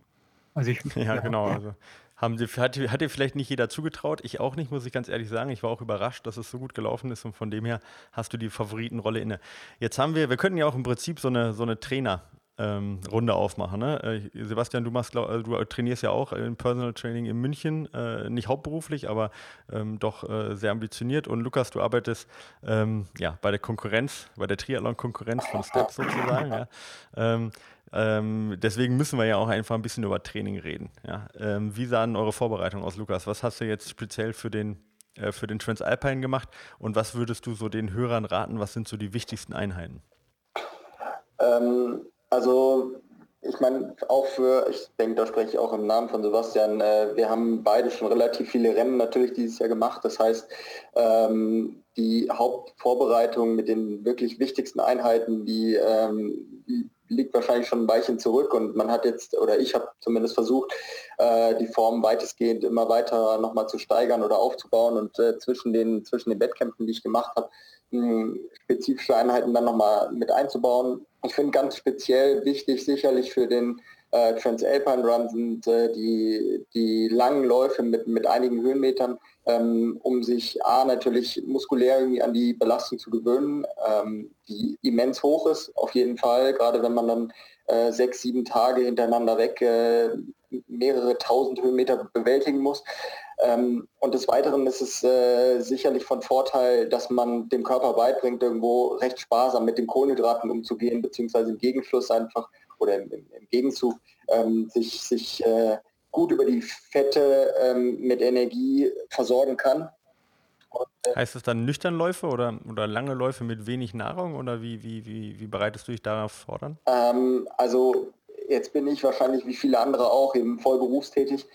Also ich, ja, ja, genau. Also haben sie, hat, hat dir vielleicht nicht jeder zugetraut, ich auch nicht, muss ich ganz ehrlich sagen. Ich war auch überrascht, dass es so gut gelaufen ist und von dem her hast du die Favoritenrolle inne. Jetzt haben wir, wir könnten ja auch im Prinzip so eine, so eine Trainer, ähm, Runde aufmachen. Ne? Äh, Sebastian, du, machst, glaub, äh, du trainierst ja auch im Personal Training in München, äh, nicht hauptberuflich, aber ähm, doch äh, sehr ambitioniert. Und Lukas, du arbeitest ähm, ja, bei der Konkurrenz, bei der Triathlon-Konkurrenz von Steps sozusagen. Ja? Ähm, deswegen müssen wir ja auch einfach ein bisschen über Training reden. Ja? Ähm, wie sahen eure Vorbereitungen aus, Lukas? Was hast du jetzt speziell für den, äh, für den Transalpine gemacht und was würdest du so den Hörern raten? Was sind so die wichtigsten Einheiten? Ähm, also ich meine, auch für, ich denke, da spreche ich auch im Namen von Sebastian, äh, wir haben beide schon relativ viele Rennen natürlich dieses Jahr gemacht. Das heißt, ähm, die Hauptvorbereitung mit den wirklich wichtigsten Einheiten, die, ähm, die liegt wahrscheinlich schon ein Weilchen zurück und man hat jetzt, oder ich habe zumindest versucht, äh, die Form weitestgehend immer weiter nochmal zu steigern oder aufzubauen und äh, zwischen, den, zwischen den Wettkämpfen, die ich gemacht habe, spezifische Einheiten dann nochmal mit einzubauen. Ich finde ganz speziell wichtig sicherlich für den äh, Transalpine Run sind äh, die, die langen Läufe mit, mit einigen Höhenmetern, ähm, um sich A natürlich muskulär irgendwie an die Belastung zu gewöhnen, ähm, die immens hoch ist, auf jeden Fall, gerade wenn man dann äh, sechs, sieben Tage hintereinander weg äh, mehrere tausend Höhenmeter bewältigen muss. Ähm, und des Weiteren ist es äh, sicherlich von Vorteil, dass man dem Körper beibringt, irgendwo recht sparsam mit den Kohlenhydraten umzugehen, beziehungsweise im Gegenfluss einfach oder im, im, Gegenzug ähm, sich, sich äh, gut über die Fette ähm, mit Energie versorgen kann. Und, äh, heißt es dann Nüchternläufe oder, oder lange Läufe mit wenig Nahrung oder wie, wie, wie, wie bereitest du dich darauf fordern? Ähm, also jetzt bin ich wahrscheinlich wie viele andere auch eben voll berufstätig.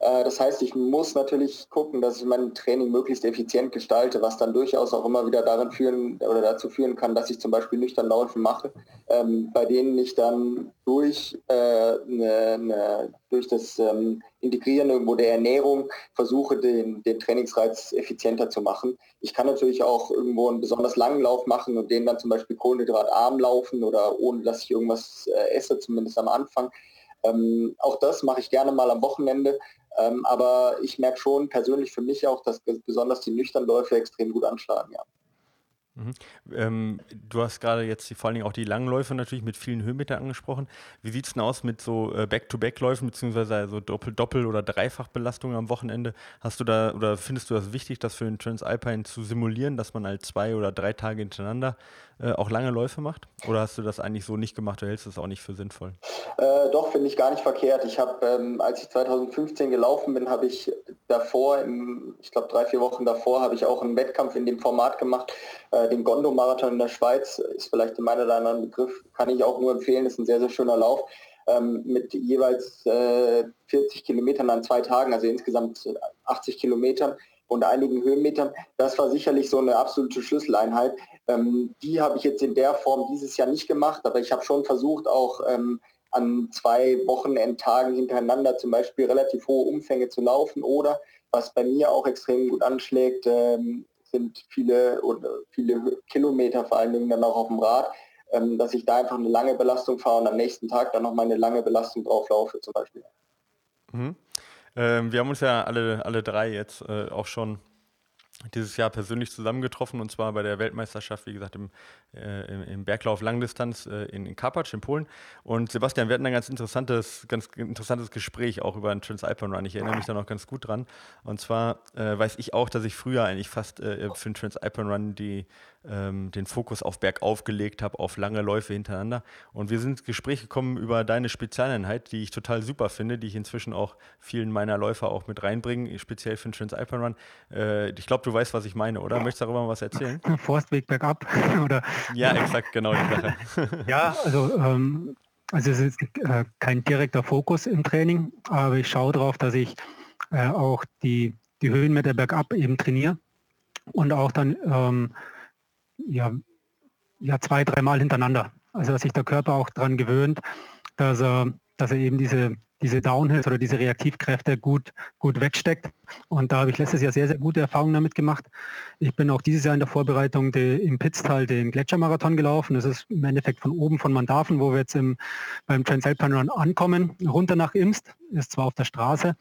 Äh, das heißt, ich muss natürlich gucken, dass ich mein Training möglichst effizient gestalte, was dann durchaus auch immer wieder darin führen oder dazu führen kann, dass ich zum Beispiel nüchtern Laufen mache, ähm, bei denen ich dann durch, äh, ne, ne, durch das ähm, Integrieren irgendwo der Ernährung versuche, den, den Trainingsreiz effizienter zu machen. Ich kann natürlich auch irgendwo einen besonders langen Lauf machen und den dann zum Beispiel kohlenhydratarm laufen oder ohne dass ich irgendwas äh, esse, zumindest am Anfang. Ähm, auch das mache ich gerne mal am Wochenende, ähm, aber ich merke schon persönlich für mich auch, dass besonders die nüchtern Läufe extrem gut anschlagen. Ja. Mhm. Ähm, du hast gerade jetzt vor allen Dingen auch die Langläufe natürlich mit vielen Höhenmetern angesprochen. Wie sieht es denn aus mit so äh, Back-to-Back-Läufen beziehungsweise also Doppel-, Doppel- oder Dreifachbelastungen am Wochenende? Hast du da oder findest du das wichtig, das für den Transalpine zu simulieren, dass man halt zwei oder drei Tage hintereinander äh, auch lange Läufe macht? Oder hast du das eigentlich so nicht gemacht? Du hältst es auch nicht für sinnvoll? Äh, doch, finde ich gar nicht verkehrt. Ich habe, ähm, als ich 2015 gelaufen bin, habe ich davor, im, ich glaube drei, vier Wochen davor, habe ich auch einen Wettkampf in dem Format gemacht. Äh, den Gondo-Marathon in der Schweiz ist vielleicht dem einen oder anderen Begriff, kann ich auch nur empfehlen, ist ein sehr, sehr schöner Lauf. Ähm, mit jeweils äh, 40 Kilometern an zwei Tagen, also insgesamt 80 Kilometern und einigen Höhenmetern. Das war sicherlich so eine absolute Schlüsseleinheit. Ähm, die habe ich jetzt in der Form dieses Jahr nicht gemacht, aber ich habe schon versucht, auch ähm, an zwei Wochenendtagen hintereinander zum Beispiel relativ hohe Umfänge zu laufen oder was bei mir auch extrem gut anschlägt, ähm, sind viele oder viele Kilometer vor allen Dingen dann auch auf dem Rad, ähm, dass ich da einfach eine lange Belastung fahre und am nächsten Tag dann noch mal eine lange Belastung drauf laufe zum Beispiel. Mhm. Ähm, wir haben uns ja alle, alle drei jetzt äh, auch schon dieses Jahr persönlich zusammengetroffen und zwar bei der Weltmeisterschaft, wie gesagt, im, äh, im, im, Berglauf Langdistanz äh, in, in Karpacz in Polen. Und Sebastian, wir hatten ein ganz interessantes, ganz interessantes Gespräch auch über einen Transalpine Run. Ich erinnere mich da noch ganz gut dran. Und zwar äh, weiß ich auch, dass ich früher eigentlich fast äh, für den Transalpine Run die ähm, den Fokus auf Bergauf gelegt habe, auf lange Läufe hintereinander. Und wir sind ins Gespräch gekommen über deine Spezialeinheit, die ich total super finde, die ich inzwischen auch vielen meiner Läufer auch mit reinbringe, speziell für den Transalpine Run. Äh, ich glaube, du weißt, was ich meine, oder? Möchtest du darüber mal was erzählen? Forstweg bergab, oder? Ja, exakt, genau die Sache. ja, also ähm, also es ist äh, kein direkter Fokus im Training, aber ich schaue darauf, dass ich äh, auch die, die Höhenmeter bergab eben trainiere und auch dann ähm, ja, ja zwei, dreimal hintereinander. Also dass sich der Körper auch daran gewöhnt, dass er, dass er eben diese, diese Downhills oder diese Reaktivkräfte gut, gut wegsteckt. Und da habe ich letztes Jahr sehr, sehr gute Erfahrungen damit gemacht. Ich bin auch dieses Jahr in der Vorbereitung de, im Pitztal den Gletschermarathon gelaufen. Das ist im Endeffekt von oben von Mandaven, wo wir jetzt im, beim Transalpine Run ankommen, runter nach Imst. Ist zwar auf der Straße,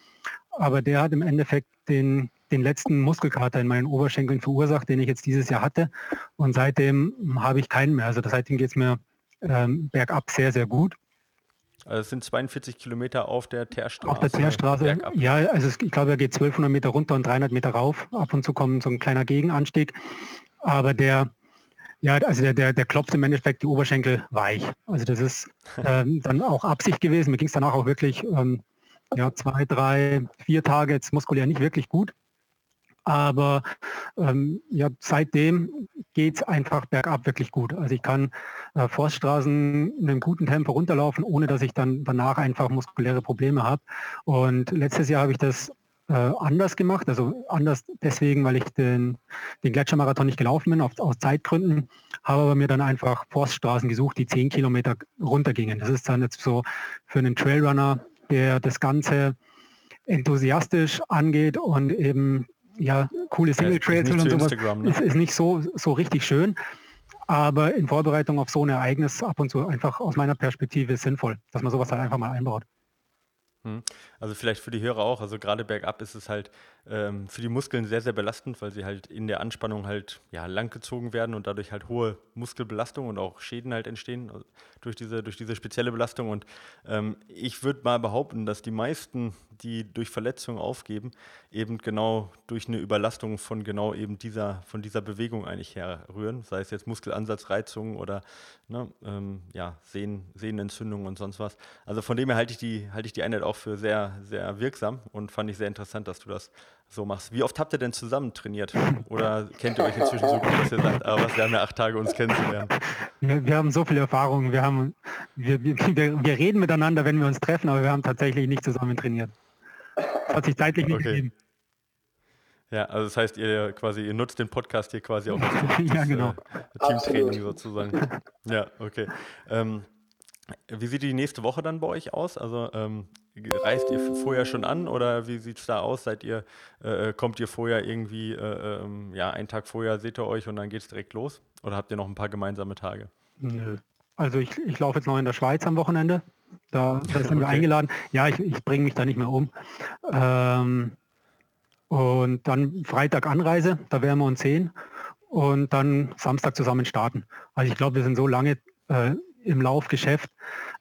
aber der hat im Endeffekt den, den letzten Muskelkater in meinen Oberschenkeln verursacht, den ich jetzt dieses Jahr hatte. Und seitdem habe ich keinen mehr. Also seitdem geht es mir ähm, bergab sehr, sehr gut. Also es sind 42 Kilometer auf der Teerstraße. Auf der Teerstraße, ja, also es, ich glaube, er geht 1200 Meter runter und 300 Meter rauf. Ab und zu kommt so ein kleiner Gegenanstieg. Aber der, ja, also der, der, der klopft im Endeffekt die Oberschenkel weich. Also das ist ähm, dann auch Absicht gewesen. Mir ging es danach auch wirklich ähm, ja, zwei, drei, vier Tage jetzt muskulär nicht wirklich gut. Aber ähm, ja, seitdem geht es einfach bergab wirklich gut. Also ich kann äh, Forststraßen in einem guten Tempo runterlaufen, ohne dass ich dann danach einfach muskuläre Probleme habe. Und letztes Jahr habe ich das äh, anders gemacht, also anders deswegen, weil ich den, den Gletschermarathon nicht gelaufen bin, auf, aus Zeitgründen, habe aber mir dann einfach Forststraßen gesucht, die zehn Kilometer runtergingen. Das ist dann jetzt so für einen Trailrunner, der das Ganze enthusiastisch angeht und eben ja, coole Single Trails und sowas ne? ist, ist nicht so, so richtig schön. Aber in Vorbereitung auf so ein Ereignis ab und zu einfach aus meiner Perspektive sinnvoll, dass man sowas halt einfach mal einbaut. Hm. Also vielleicht für die Hörer auch, also gerade bergab ist es halt ähm, für die Muskeln sehr, sehr belastend, weil sie halt in der Anspannung halt ja, langgezogen werden und dadurch halt hohe Muskelbelastung und auch Schäden halt entstehen also durch, diese, durch diese spezielle Belastung. Und ähm, ich würde mal behaupten, dass die meisten, die durch Verletzungen aufgeben, eben genau durch eine Überlastung von genau eben dieser, von dieser Bewegung eigentlich herrühren, sei es jetzt Muskelansatzreizungen oder ne, ähm, ja, Sehnen, Sehnenentzündungen und sonst was. Also von dem her halte ich die, halte ich die Einheit auch für sehr, sehr wirksam und fand ich sehr interessant, dass du das so machst. Wie oft habt ihr denn zusammen trainiert? Oder kennt ihr euch inzwischen so gut, dass ihr sagt, aber was, wir haben ja acht Tage uns kennenzulernen? Wir, wir haben so viele Erfahrungen. Wir, haben, wir, wir, wir reden miteinander, wenn wir uns treffen, aber wir haben tatsächlich nicht zusammen trainiert. Das hat sich zeitlich nicht okay. gegeben. Ja, also das heißt, ihr quasi, ihr nutzt den Podcast hier quasi auch als ja, genau. äh, Teamtraining sozusagen. Ja, okay. Ähm, wie sieht die nächste Woche dann bei euch aus? Also ähm, reist ihr vorher schon an oder wie sieht es da aus? Seid ihr, äh, äh, kommt ihr vorher irgendwie, äh, ähm, ja, einen Tag vorher seht ihr euch und dann geht es direkt los? Oder habt ihr noch ein paar gemeinsame Tage? Nö. Also ich, ich laufe jetzt noch in der Schweiz am Wochenende. Da, da sind okay. wir eingeladen. Ja, ich, ich bringe mich da nicht mehr um. Ähm, und dann Freitag Anreise, da werden wir uns sehen. und dann Samstag zusammen starten. Also ich glaube, wir sind so lange äh, im Laufgeschäft,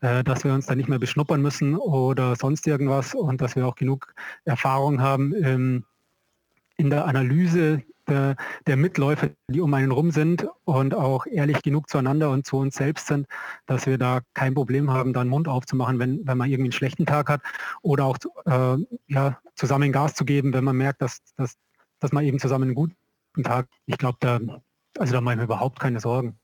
äh, dass wir uns da nicht mehr beschnuppern müssen oder sonst irgendwas und dass wir auch genug Erfahrung haben ähm, in der Analyse der, der, Mitläufer, die um einen rum sind und auch ehrlich genug zueinander und zu uns selbst sind, dass wir da kein Problem haben, da einen Mund aufzumachen, wenn, wenn man irgendwie einen schlechten Tag hat oder auch äh, ja, zusammen Gas zu geben, wenn man merkt, dass, dass, dass man eben zusammen einen guten Tag, ich glaube, da, also da machen wir überhaupt keine Sorgen.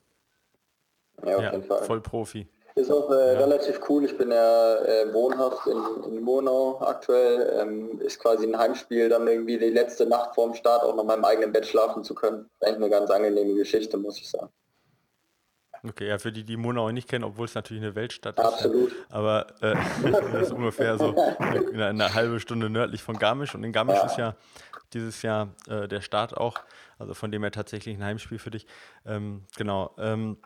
Ja, ja voll Profi. Ist auch äh, ja. relativ cool. Ich bin ja äh, wohnhaft in, in Monau aktuell. Ähm, ist quasi ein Heimspiel, dann irgendwie die letzte Nacht vorm Start auch noch in meinem eigenen Bett schlafen zu können. Eigentlich eine ganz angenehme Geschichte, muss ich sagen. Okay, ja, für die, die Monau nicht kennen, obwohl es natürlich eine Weltstadt Absolut. ist. Absolut. Aber äh, das ist ungefähr so eine, eine, halbe Stunde nördlich von Garmisch. Und in Garmisch ja. ist ja dieses Jahr äh, der Start auch. Also von dem her tatsächlich ein Heimspiel für dich. Ähm, genau. Ähm,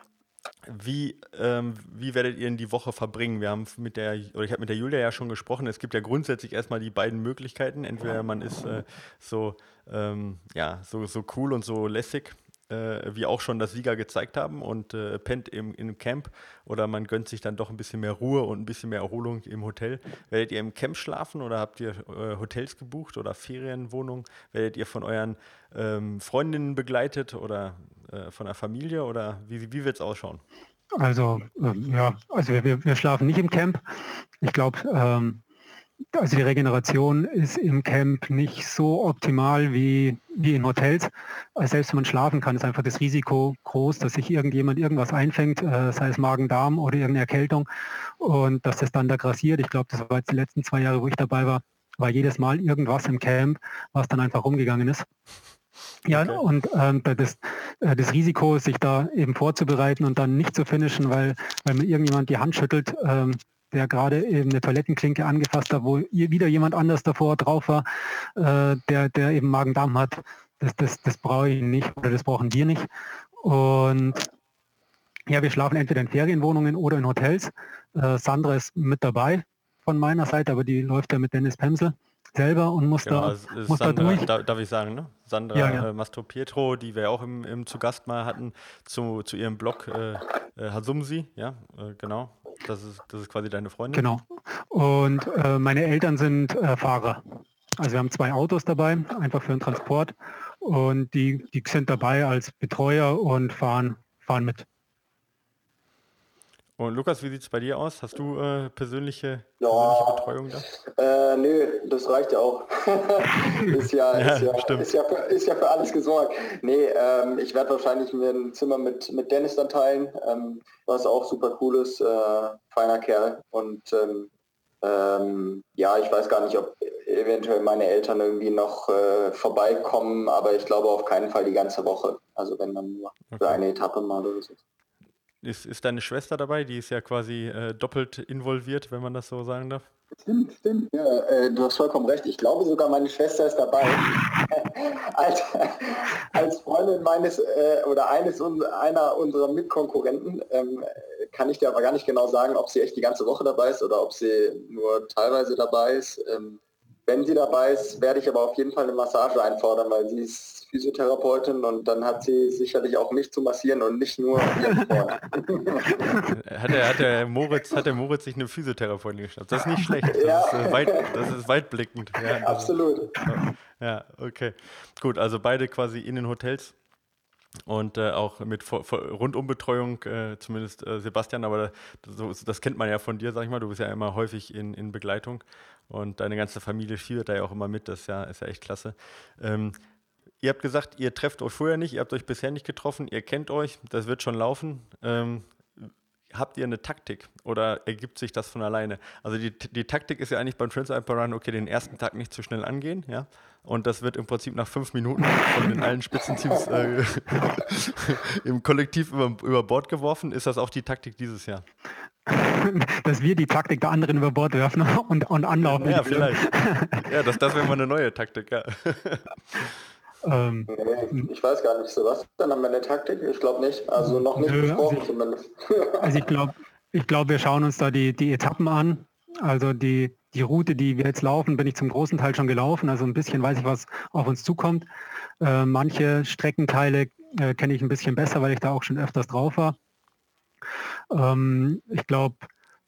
wie, ähm, wie werdet ihr in die Woche verbringen? Wir haben mit der, oder ich habe mit der Julia ja schon gesprochen, es gibt ja grundsätzlich erstmal die beiden Möglichkeiten. Entweder man ist äh, so, ähm, ja, so, so cool und so lässig äh, wie auch schon das Sieger gezeigt haben und äh, pennt im, im Camp oder man gönnt sich dann doch ein bisschen mehr Ruhe und ein bisschen mehr Erholung im Hotel. Werdet ihr im Camp schlafen oder habt ihr äh, Hotels gebucht oder Ferienwohnungen? Werdet ihr von euren ähm, Freundinnen begleitet oder äh, von der Familie oder wie, wie wird es ausschauen? Also ähm, ja, also wir, wir schlafen nicht im Camp. Ich glaube, ähm, also die Regeneration ist im Camp nicht so optimal wie, wie in Hotels. Also selbst wenn man schlafen kann, ist einfach das Risiko groß, dass sich irgendjemand irgendwas einfängt, äh, sei es Magen-Darm oder irgendeine Erkältung und dass das dann da grassiert. Ich glaube, das war jetzt die letzten zwei Jahre, wo ich dabei war, war jedes Mal irgendwas im Camp, was dann einfach rumgegangen ist. Ja, okay. und ähm, das, äh, das Risiko, sich da eben vorzubereiten und dann nicht zu finishen, weil, weil mir irgendjemand die Hand schüttelt, ähm, der gerade eben eine Toilettenklinke angefasst hat, wo wieder jemand anders davor drauf war, äh, der, der eben Magen-Darm hat. Das, das, das brauche ich nicht oder das brauchen wir nicht. Und ja, wir schlafen entweder in Ferienwohnungen oder in Hotels. Äh, Sandra ist mit dabei von meiner Seite, aber die läuft ja mit Dennis Pemsel selber und muss, genau, da, muss Sandra, da durch. Da, darf ich sagen, ne? Sandra ja, ja. Äh, Mastro Pietro, die wir auch im, im zu Gast mal hatten, zu, zu ihrem Blog äh, äh, Hasumsi, ja, äh, genau. Das ist, das ist quasi deine Freundin. Genau. Und äh, meine Eltern sind äh, Fahrer. Also wir haben zwei Autos dabei, einfach für den Transport. Und die, die sind dabei als Betreuer und fahren, fahren mit. Und Lukas, wie sieht es bei dir aus? Hast du äh, persönliche, persönliche ja, Betreuung da? Äh, nö, das reicht ja auch. ist, ja, ja, ist, ja, ist, ja für, ist ja für alles gesorgt. Nee, ähm, ich werde wahrscheinlich mir ein Zimmer mit, mit Dennis dann teilen, ähm, was auch super cool ist. Äh, feiner Kerl. Und ähm, ähm, ja, ich weiß gar nicht, ob eventuell meine Eltern irgendwie noch äh, vorbeikommen, aber ich glaube auf keinen Fall die ganze Woche. Also wenn dann nur okay. für eine Etappe mal oder so. Ist, ist deine Schwester dabei? Die ist ja quasi äh, doppelt involviert, wenn man das so sagen darf. Stimmt, stimmt. Ja, äh, du hast vollkommen recht. Ich glaube sogar, meine Schwester ist dabei. als, als, Freundin meines äh, oder eines einer unserer Mitkonkurrenten ähm, kann ich dir aber gar nicht genau sagen, ob sie echt die ganze Woche dabei ist oder ob sie nur teilweise dabei ist. Ähm, wenn sie dabei ist, werde ich aber auf jeden Fall eine Massage einfordern, weil sie ist Physiotherapeutin und dann hat sie sicherlich auch mich zu massieren und nicht nur hat, der, hat, der Moritz, hat der Moritz sich eine Physiotherapeutin geschnappt? Das ist nicht schlecht. Das, ja. ist, äh, weit, das ist weitblickend. Ja, Absolut. Ja, okay. Gut, also beide quasi in den Hotels und äh, auch mit Rundumbetreuung, äh, zumindest äh, Sebastian, aber das, das, kennt man ja von dir, sag ich mal, du bist ja immer häufig in, in Begleitung. Und deine ganze Familie fiebert da ja auch immer mit, das ist ja, ist ja echt klasse. Ähm, ihr habt gesagt, ihr trefft euch vorher nicht, ihr habt euch bisher nicht getroffen, ihr kennt euch, das wird schon laufen. Ähm, habt ihr eine Taktik oder ergibt sich das von alleine? Also die, die Taktik ist ja eigentlich beim Transalpine Run, okay, den ersten Tag nicht zu schnell angehen, ja. Und das wird im Prinzip nach fünf Minuten von den allen Spitzenteams äh, im Kollektiv über, über Bord geworfen. Ist das auch die Taktik dieses Jahr? Dass wir die Taktik der anderen über Bord werfen und, und anlaufen. Ja, vielleicht. Ja, das, das wäre mal eine neue Taktik, ja. Ähm, ich weiß gar nicht, Sebastian, haben wir eine Taktik? Ich glaube nicht. Also noch nicht nö, besprochen also zumindest. also ich glaube, ich glaub, wir schauen uns da die, die Etappen an. Also die, die Route, die wir jetzt laufen, bin ich zum großen Teil schon gelaufen. Also ein bisschen weiß ich, was auf uns zukommt. Äh, manche Streckenteile äh, kenne ich ein bisschen besser, weil ich da auch schon öfters drauf war. Ähm, ich glaube,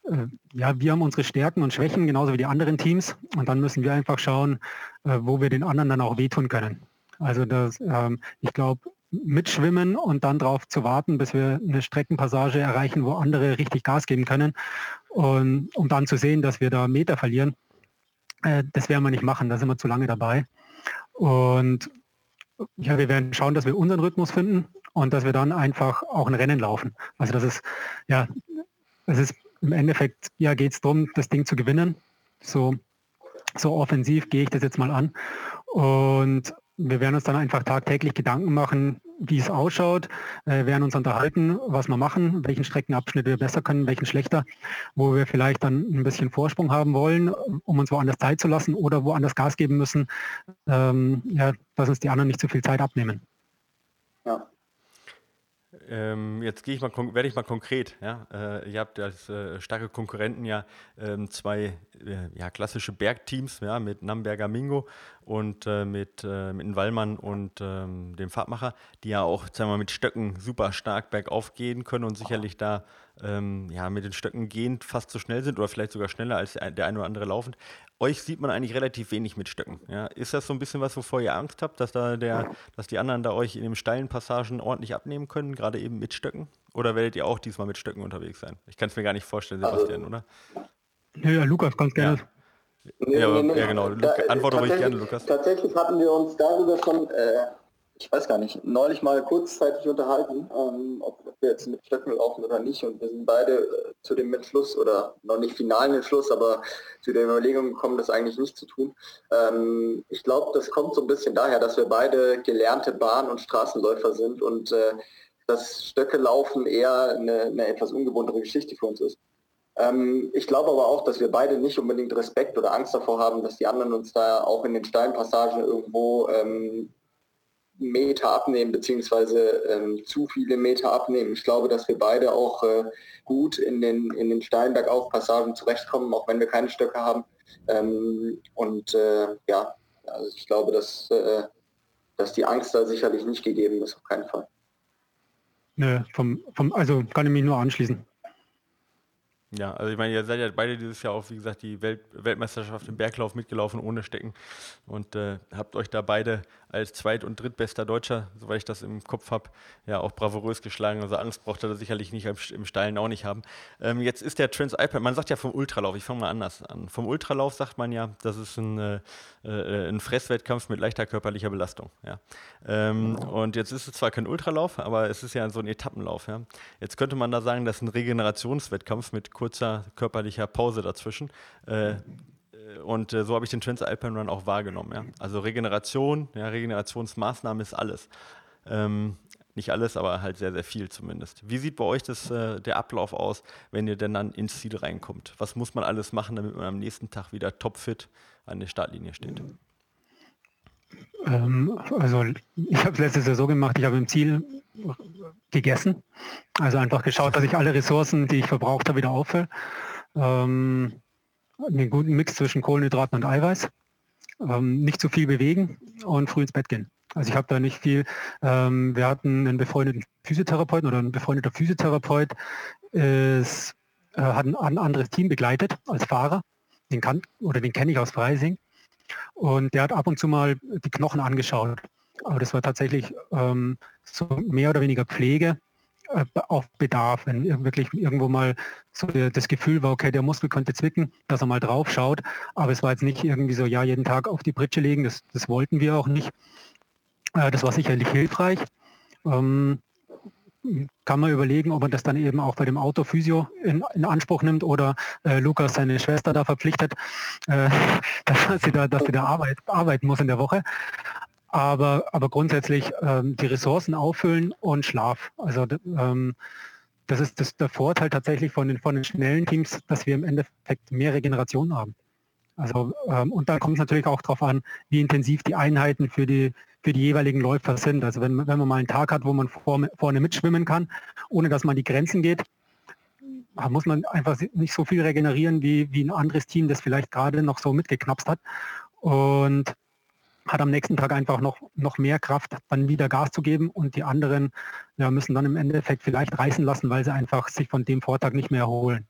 äh, ja, wir haben unsere Stärken und Schwächen, genauso wie die anderen Teams. Und dann müssen wir einfach schauen, äh, wo wir den anderen dann auch wehtun können. Also das, ähm, ich glaube, mitschwimmen und dann darauf zu warten, bis wir eine Streckenpassage erreichen, wo andere richtig Gas geben können. Und um dann zu sehen, dass wir da Meter verlieren, äh, das werden wir nicht machen, da sind wir zu lange dabei. Und ja, wir werden schauen, dass wir unseren Rhythmus finden und dass wir dann einfach auch ein Rennen laufen. Also das ist, ja, es ist im Endeffekt, ja, geht es darum, das Ding zu gewinnen. So, so offensiv gehe ich das jetzt mal an. Und wir werden uns dann einfach tagtäglich Gedanken machen, wie es ausschaut, äh, werden uns unterhalten, was wir machen, welchen Streckenabschnitt wir besser können, welchen schlechter, wo wir vielleicht dann ein bisschen Vorsprung haben wollen, um uns woanders Zeit zu lassen oder woanders Gas geben müssen, ähm, ja, dass uns die anderen nicht zu viel Zeit abnehmen. Ja. Ähm, jetzt gehe ich mal, werde ich mal konkret. Ja? Äh, ihr habt als äh, starke Konkurrenten ja ähm, zwei äh, ja, klassische Bergteams ja, mit Namberger Mingo und äh, mit, äh, mit Wallmann und ähm, dem Fahrtmacher, die ja auch sagen wir, mit Stöcken super stark bergauf gehen können und sicherlich da ähm, ja, mit den Stöcken gehend fast so schnell sind oder vielleicht sogar schneller als der eine oder andere laufend. Euch sieht man eigentlich relativ wenig mit Stöcken. Ja? Ist das so ein bisschen was, wovor ihr Angst habt, dass, da der, dass die anderen da euch in den steilen Passagen ordentlich abnehmen können, gerade eben mit Stöcken? Oder werdet ihr auch diesmal mit Stöcken unterwegs sein? Ich kann es mir gar nicht vorstellen, Sebastian, oder? Ja, Lukas, ganz gerne. Ja. Nee, ja, nee, nee, ja, genau. Da, Antworte ruhig gerne, Lukas. Tatsächlich hatten wir uns darüber schon, äh, ich weiß gar nicht, neulich mal kurzzeitig unterhalten, ähm, ob, wir jetzt mit Stöcken laufen oder nicht. Und wir sind beide äh, zu dem Entschluss oder noch nicht finalen Entschluss, aber zu der Überlegung gekommen, das eigentlich nicht zu tun. Ähm, ich glaube, das kommt so ein bisschen daher, dass wir beide gelernte Bahn- und Straßenläufer sind und äh, das Stöcke laufen eher eine, eine etwas ungewohntere Geschichte für uns ist. Ähm, ich glaube aber auch, dass wir beide nicht unbedingt Respekt oder Angst davor haben, dass die anderen uns da auch in den steilen Passagen irgendwo ähm, Meter abnehmen, beziehungsweise ähm, zu viele Meter abnehmen. Ich glaube, dass wir beide auch äh, gut in den, in den Steinbergauf-Passagen zurechtkommen, auch wenn wir keine Stöcke haben. Ähm, und äh, ja, also ich glaube, dass, äh, dass die Angst da sicherlich nicht gegeben ist, auf keinen Fall. Nö, vom, vom, also kann ich mich nur anschließen. Ja, also ich meine, ihr seid ja beide dieses Jahr auch, wie gesagt, die Welt Weltmeisterschaft im Berglauf mitgelaufen ohne Stecken und äh, habt euch da beide als zweit- und drittbester Deutscher, soweit ich das im Kopf habe, ja auch bravourös geschlagen. Also Angst braucht er sicherlich nicht im Steilen auch nicht haben. Ähm, jetzt ist der Trans iPad, man sagt ja vom Ultralauf, ich fange mal anders an. Vom Ultralauf sagt man ja, das ist ein, äh, äh ein Fresswettkampf mit leichter körperlicher Belastung. Ja. Ähm, und jetzt ist es zwar kein Ultralauf, aber es ist ja so ein Etappenlauf. Ja. Jetzt könnte man da sagen, das ist ein Regenerationswettkampf mit kurzer körperlicher Pause dazwischen. Äh, und äh, so habe ich den Transalpine Run auch wahrgenommen. Ja? Also Regeneration, ja, Regenerationsmaßnahme ist alles. Ähm, nicht alles, aber halt sehr, sehr viel zumindest. Wie sieht bei euch das, äh, der Ablauf aus, wenn ihr denn dann ins Ziel reinkommt? Was muss man alles machen, damit man am nächsten Tag wieder topfit an der Startlinie steht? Ähm, also ich habe es letztes Jahr so gemacht, ich habe im Ziel gegessen. Also einfach geschaut, dass ich alle Ressourcen, die ich verbraucht habe, wieder auffülle. Ähm, einen guten Mix zwischen Kohlenhydraten und Eiweiß. Ähm, nicht zu viel bewegen und früh ins Bett gehen. Also ich habe da nicht viel. Ähm, wir hatten einen befreundeten Physiotherapeuten oder ein befreundeter Physiotherapeut ist, äh, hat ein, ein, anderes Team begleitet als Fahrer. Den kann oder den kenne ich aus Freising. Und der hat ab und zu mal die Knochen angeschaut. Aber das war tatsächlich ähm, so mehr oder weniger Pflege äh, auf Bedarf, wenn wirklich irgendwo mal so das Gefühl war, okay, der Muskel könnte zwicken, dass er mal drauf schaut. Aber es war jetzt nicht irgendwie so, ja, jeden Tag auf die Pritsche legen, das, das wollten wir auch nicht. Äh, das war sicherlich hilfreich. Ähm, kann man überlegen, ob man das dann eben auch bei dem Autophysio in, in Anspruch nimmt oder äh, Lukas seine Schwester da verpflichtet, äh, dass sie da, dass sie da arbeit, arbeiten muss in der Woche aber, aber grundsätzlich ähm, die Ressourcen auffüllen und Schlaf. Also ähm, das ist das, der Vorteil tatsächlich von den, von den schnellen Teams, dass wir im Endeffekt mehr Regeneration haben. Also ähm, und dann kommt es natürlich auch darauf an, wie intensiv die Einheiten für die für die jeweiligen Läufer sind. Also wenn, wenn man mal einen Tag hat, wo man vor, vorne mitschwimmen kann, ohne dass man die Grenzen geht, muss man einfach nicht so viel regenerieren wie, wie ein anderes Team, das vielleicht gerade noch so mitgeknapst hat. Und hat am nächsten Tag einfach noch, noch mehr Kraft, dann wieder Gas zu geben und die anderen ja, müssen dann im Endeffekt vielleicht reißen lassen, weil sie einfach sich von dem Vortag nicht mehr erholen.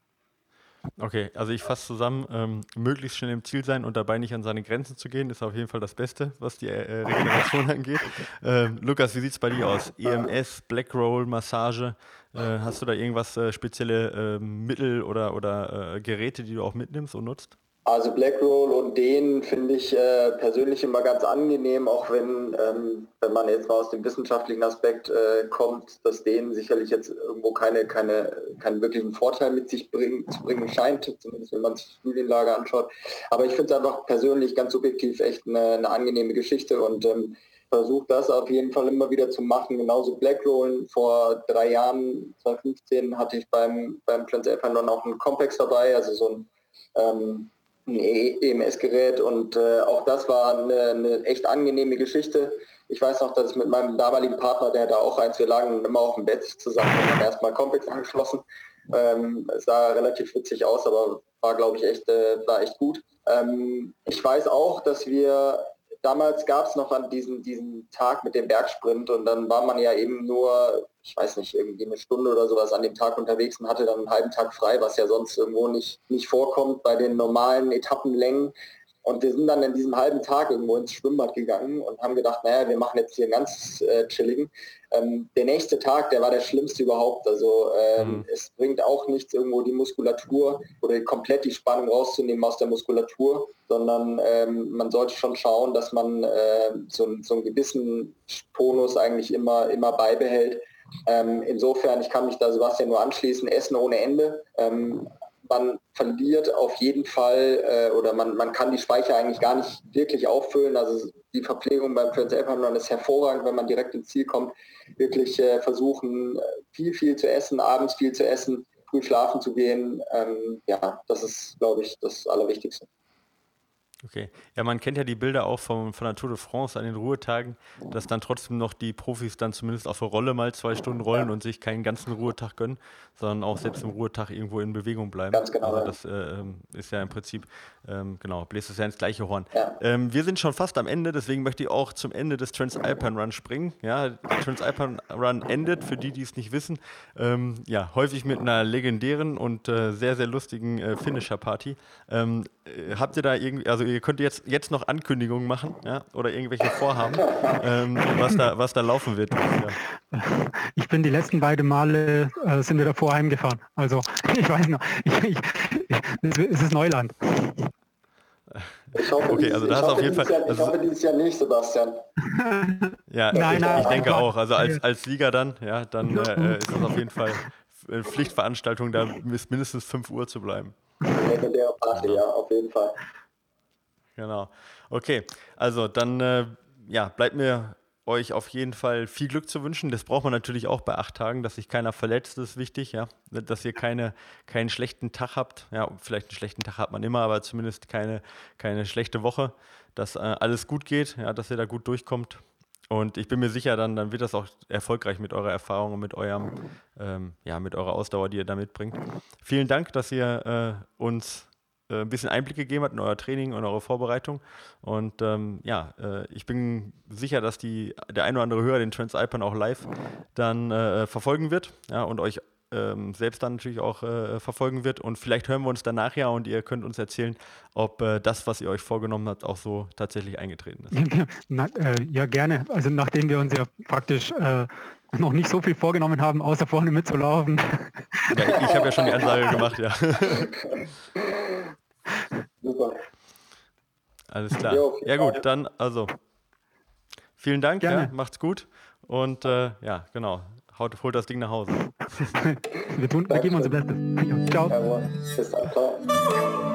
Okay, also ich fasse zusammen, ähm, möglichst schnell im Ziel sein und dabei nicht an seine Grenzen zu gehen, ist auf jeden Fall das Beste, was die äh, Regeneration angeht. Ähm, Lukas, wie sieht es bei dir aus? EMS, Black Roll, Massage, äh, hast du da irgendwas äh, spezielle ähm, Mittel oder, oder äh, Geräte, die du auch mitnimmst und nutzt? Also Blackroll und den finde ich äh, persönlich immer ganz angenehm, auch wenn, ähm, wenn man jetzt mal aus dem wissenschaftlichen Aspekt äh, kommt, dass denen sicherlich jetzt irgendwo keine, keine, keinen wirklichen Vorteil mit sich bringen, zu bringen scheint, zumindest wenn man sich die Studienlage anschaut. Aber ich finde es einfach persönlich ganz subjektiv echt eine, eine angenehme Geschichte und ähm, versuche das auf jeden Fall immer wieder zu machen. Genauso Blackrollen. Vor drei Jahren, 2015, hatte ich beim, beim Trans auch einen Complex dabei, also so ein ähm, ein EMS-Gerät und äh, auch das war eine, eine, echt angenehme Geschichte. Ich weiß noch, dass ich mit meinem damaligen Partner, der da auch eins, wir lagen immer auf dem Bett zusammen erstmal Complex angeschlossen. Ähm, sah relativ witzig aus, aber war, glaube ich, echt, äh, war echt gut. Ähm, ich weiß auch, dass wir damals gab es noch an diesen, diesen Tag mit dem Bergsprint und dann war man ja eben nur, ich weiß nicht, irgendwie eine Stunde oder sowas an dem Tag unterwegs und hatte dann einen halben Tag frei, was ja sonst irgendwo nicht, nicht vorkommt bei den normalen Etappenlängen. Und wir sind dann in diesem halben Tag irgendwo ins Schwimmbad gegangen und haben gedacht, naja, wir machen jetzt hier einen ganz äh, chilligen. Ähm, der nächste Tag, der war der schlimmste überhaupt. Also ähm, mhm. es bringt auch nichts, irgendwo die Muskulatur oder komplett die Spannung rauszunehmen aus der Muskulatur, sondern ähm, man sollte schon schauen, dass man äh, so, so, einen gewissen Tonus eigentlich immer, immer beibehält. Ähm, insofern, ich kann mich da Sebastian nur anschließen, Essen ohne Ende. Ähm, man verliert auf jeden Fall äh, oder man, man kann die Speicher eigentlich gar nicht wirklich auffüllen. Also die Verpflegung beim Trans-Alpine ist hervorragend, wenn man direkt ins Ziel kommt. Wirklich äh, versuchen, viel, viel zu essen, abends viel zu essen, früh schlafen zu gehen. Ähm, ja, das ist, glaube ich, das Allerwichtigste. Okay. Ja, man kennt ja die Bilder auch vom, von der Tour de France an den Ruhetagen, dass dann trotzdem noch die Profis dann zumindest auf der Rolle mal zwei Stunden rollen und sich keinen ganzen Ruhetag gönnen, sondern auch selbst im Ruhetag irgendwo in Bewegung bleiben. Ganz genau. Also das äh, ist ja im Prinzip, ähm, genau, bläst es ja ins gleiche Horn. Ja. Ähm, wir sind schon fast am Ende, deswegen möchte ich auch zum Ende des Transalpine Run springen. Ja, der Transalpine Run endet, für die, die es nicht wissen, ähm, ja, häufig mit einer legendären und äh, sehr, sehr lustigen äh, Finisher-Party. Ähm, äh, habt ihr da irgendwie, also ihr könnt jetzt, jetzt noch Ankündigungen machen, ja, oder irgendwelche Vorhaben, ähm, was, da, was da laufen wird. Ja. Ich bin die letzten beiden Male, äh, sind wir davor heimgefahren. Also ich weiß noch, ich, ich, es ist Neuland. Ich hoffe, okay, also da hast auf jeden Fall. Jahr, ich also, hoffe dieses Jahr nicht, Sebastian. ja, nein, nein, ich denke auch. Also als, als Sieger dann, ja, dann äh, ist es auf jeden Fall eine Pflichtveranstaltung, da bis mindestens 5 Uhr zu bleiben. Legendäre Party, ja, auf jeden Fall. Genau. Okay, also dann äh, ja, bleibt mir euch auf jeden Fall viel Glück zu wünschen. Das braucht man natürlich auch bei acht Tagen, dass sich keiner verletzt, ist wichtig, ja. Dass ihr keine, keinen schlechten Tag habt. Ja, vielleicht einen schlechten Tag hat man immer, aber zumindest keine, keine schlechte Woche. Dass äh, alles gut geht, ja, dass ihr da gut durchkommt. Und ich bin mir sicher, dann, dann wird das auch erfolgreich mit eurer Erfahrung und mit eurem, ähm, ja, mit eurer Ausdauer, die ihr da mitbringt. Vielen Dank, dass ihr äh, uns äh, ein bisschen Einblick gegeben hat in euer Training und eure Vorbereitung. Und ähm, ja, äh, ich bin sicher, dass die, der ein oder andere Hörer den Transalpine auch live dann äh, verfolgen wird ja, und euch ähm, selbst dann natürlich auch äh, verfolgen wird. Und vielleicht hören wir uns danach ja und ihr könnt uns erzählen, ob äh, das, was ihr euch vorgenommen habt, auch so tatsächlich eingetreten ist. Na, ja, gerne. Also nachdem wir uns ja praktisch noch nicht so viel vorgenommen haben, außer vorne mitzulaufen. Ja, ich habe ja schon die Ansage gemacht, ja. Super. Alles klar. Ja gut, dann also vielen Dank, ja, macht's gut und äh, ja, genau, haut, holt das Ding nach Hause. wir, tun, wir geben unser Bestes. Ciao. Ciao.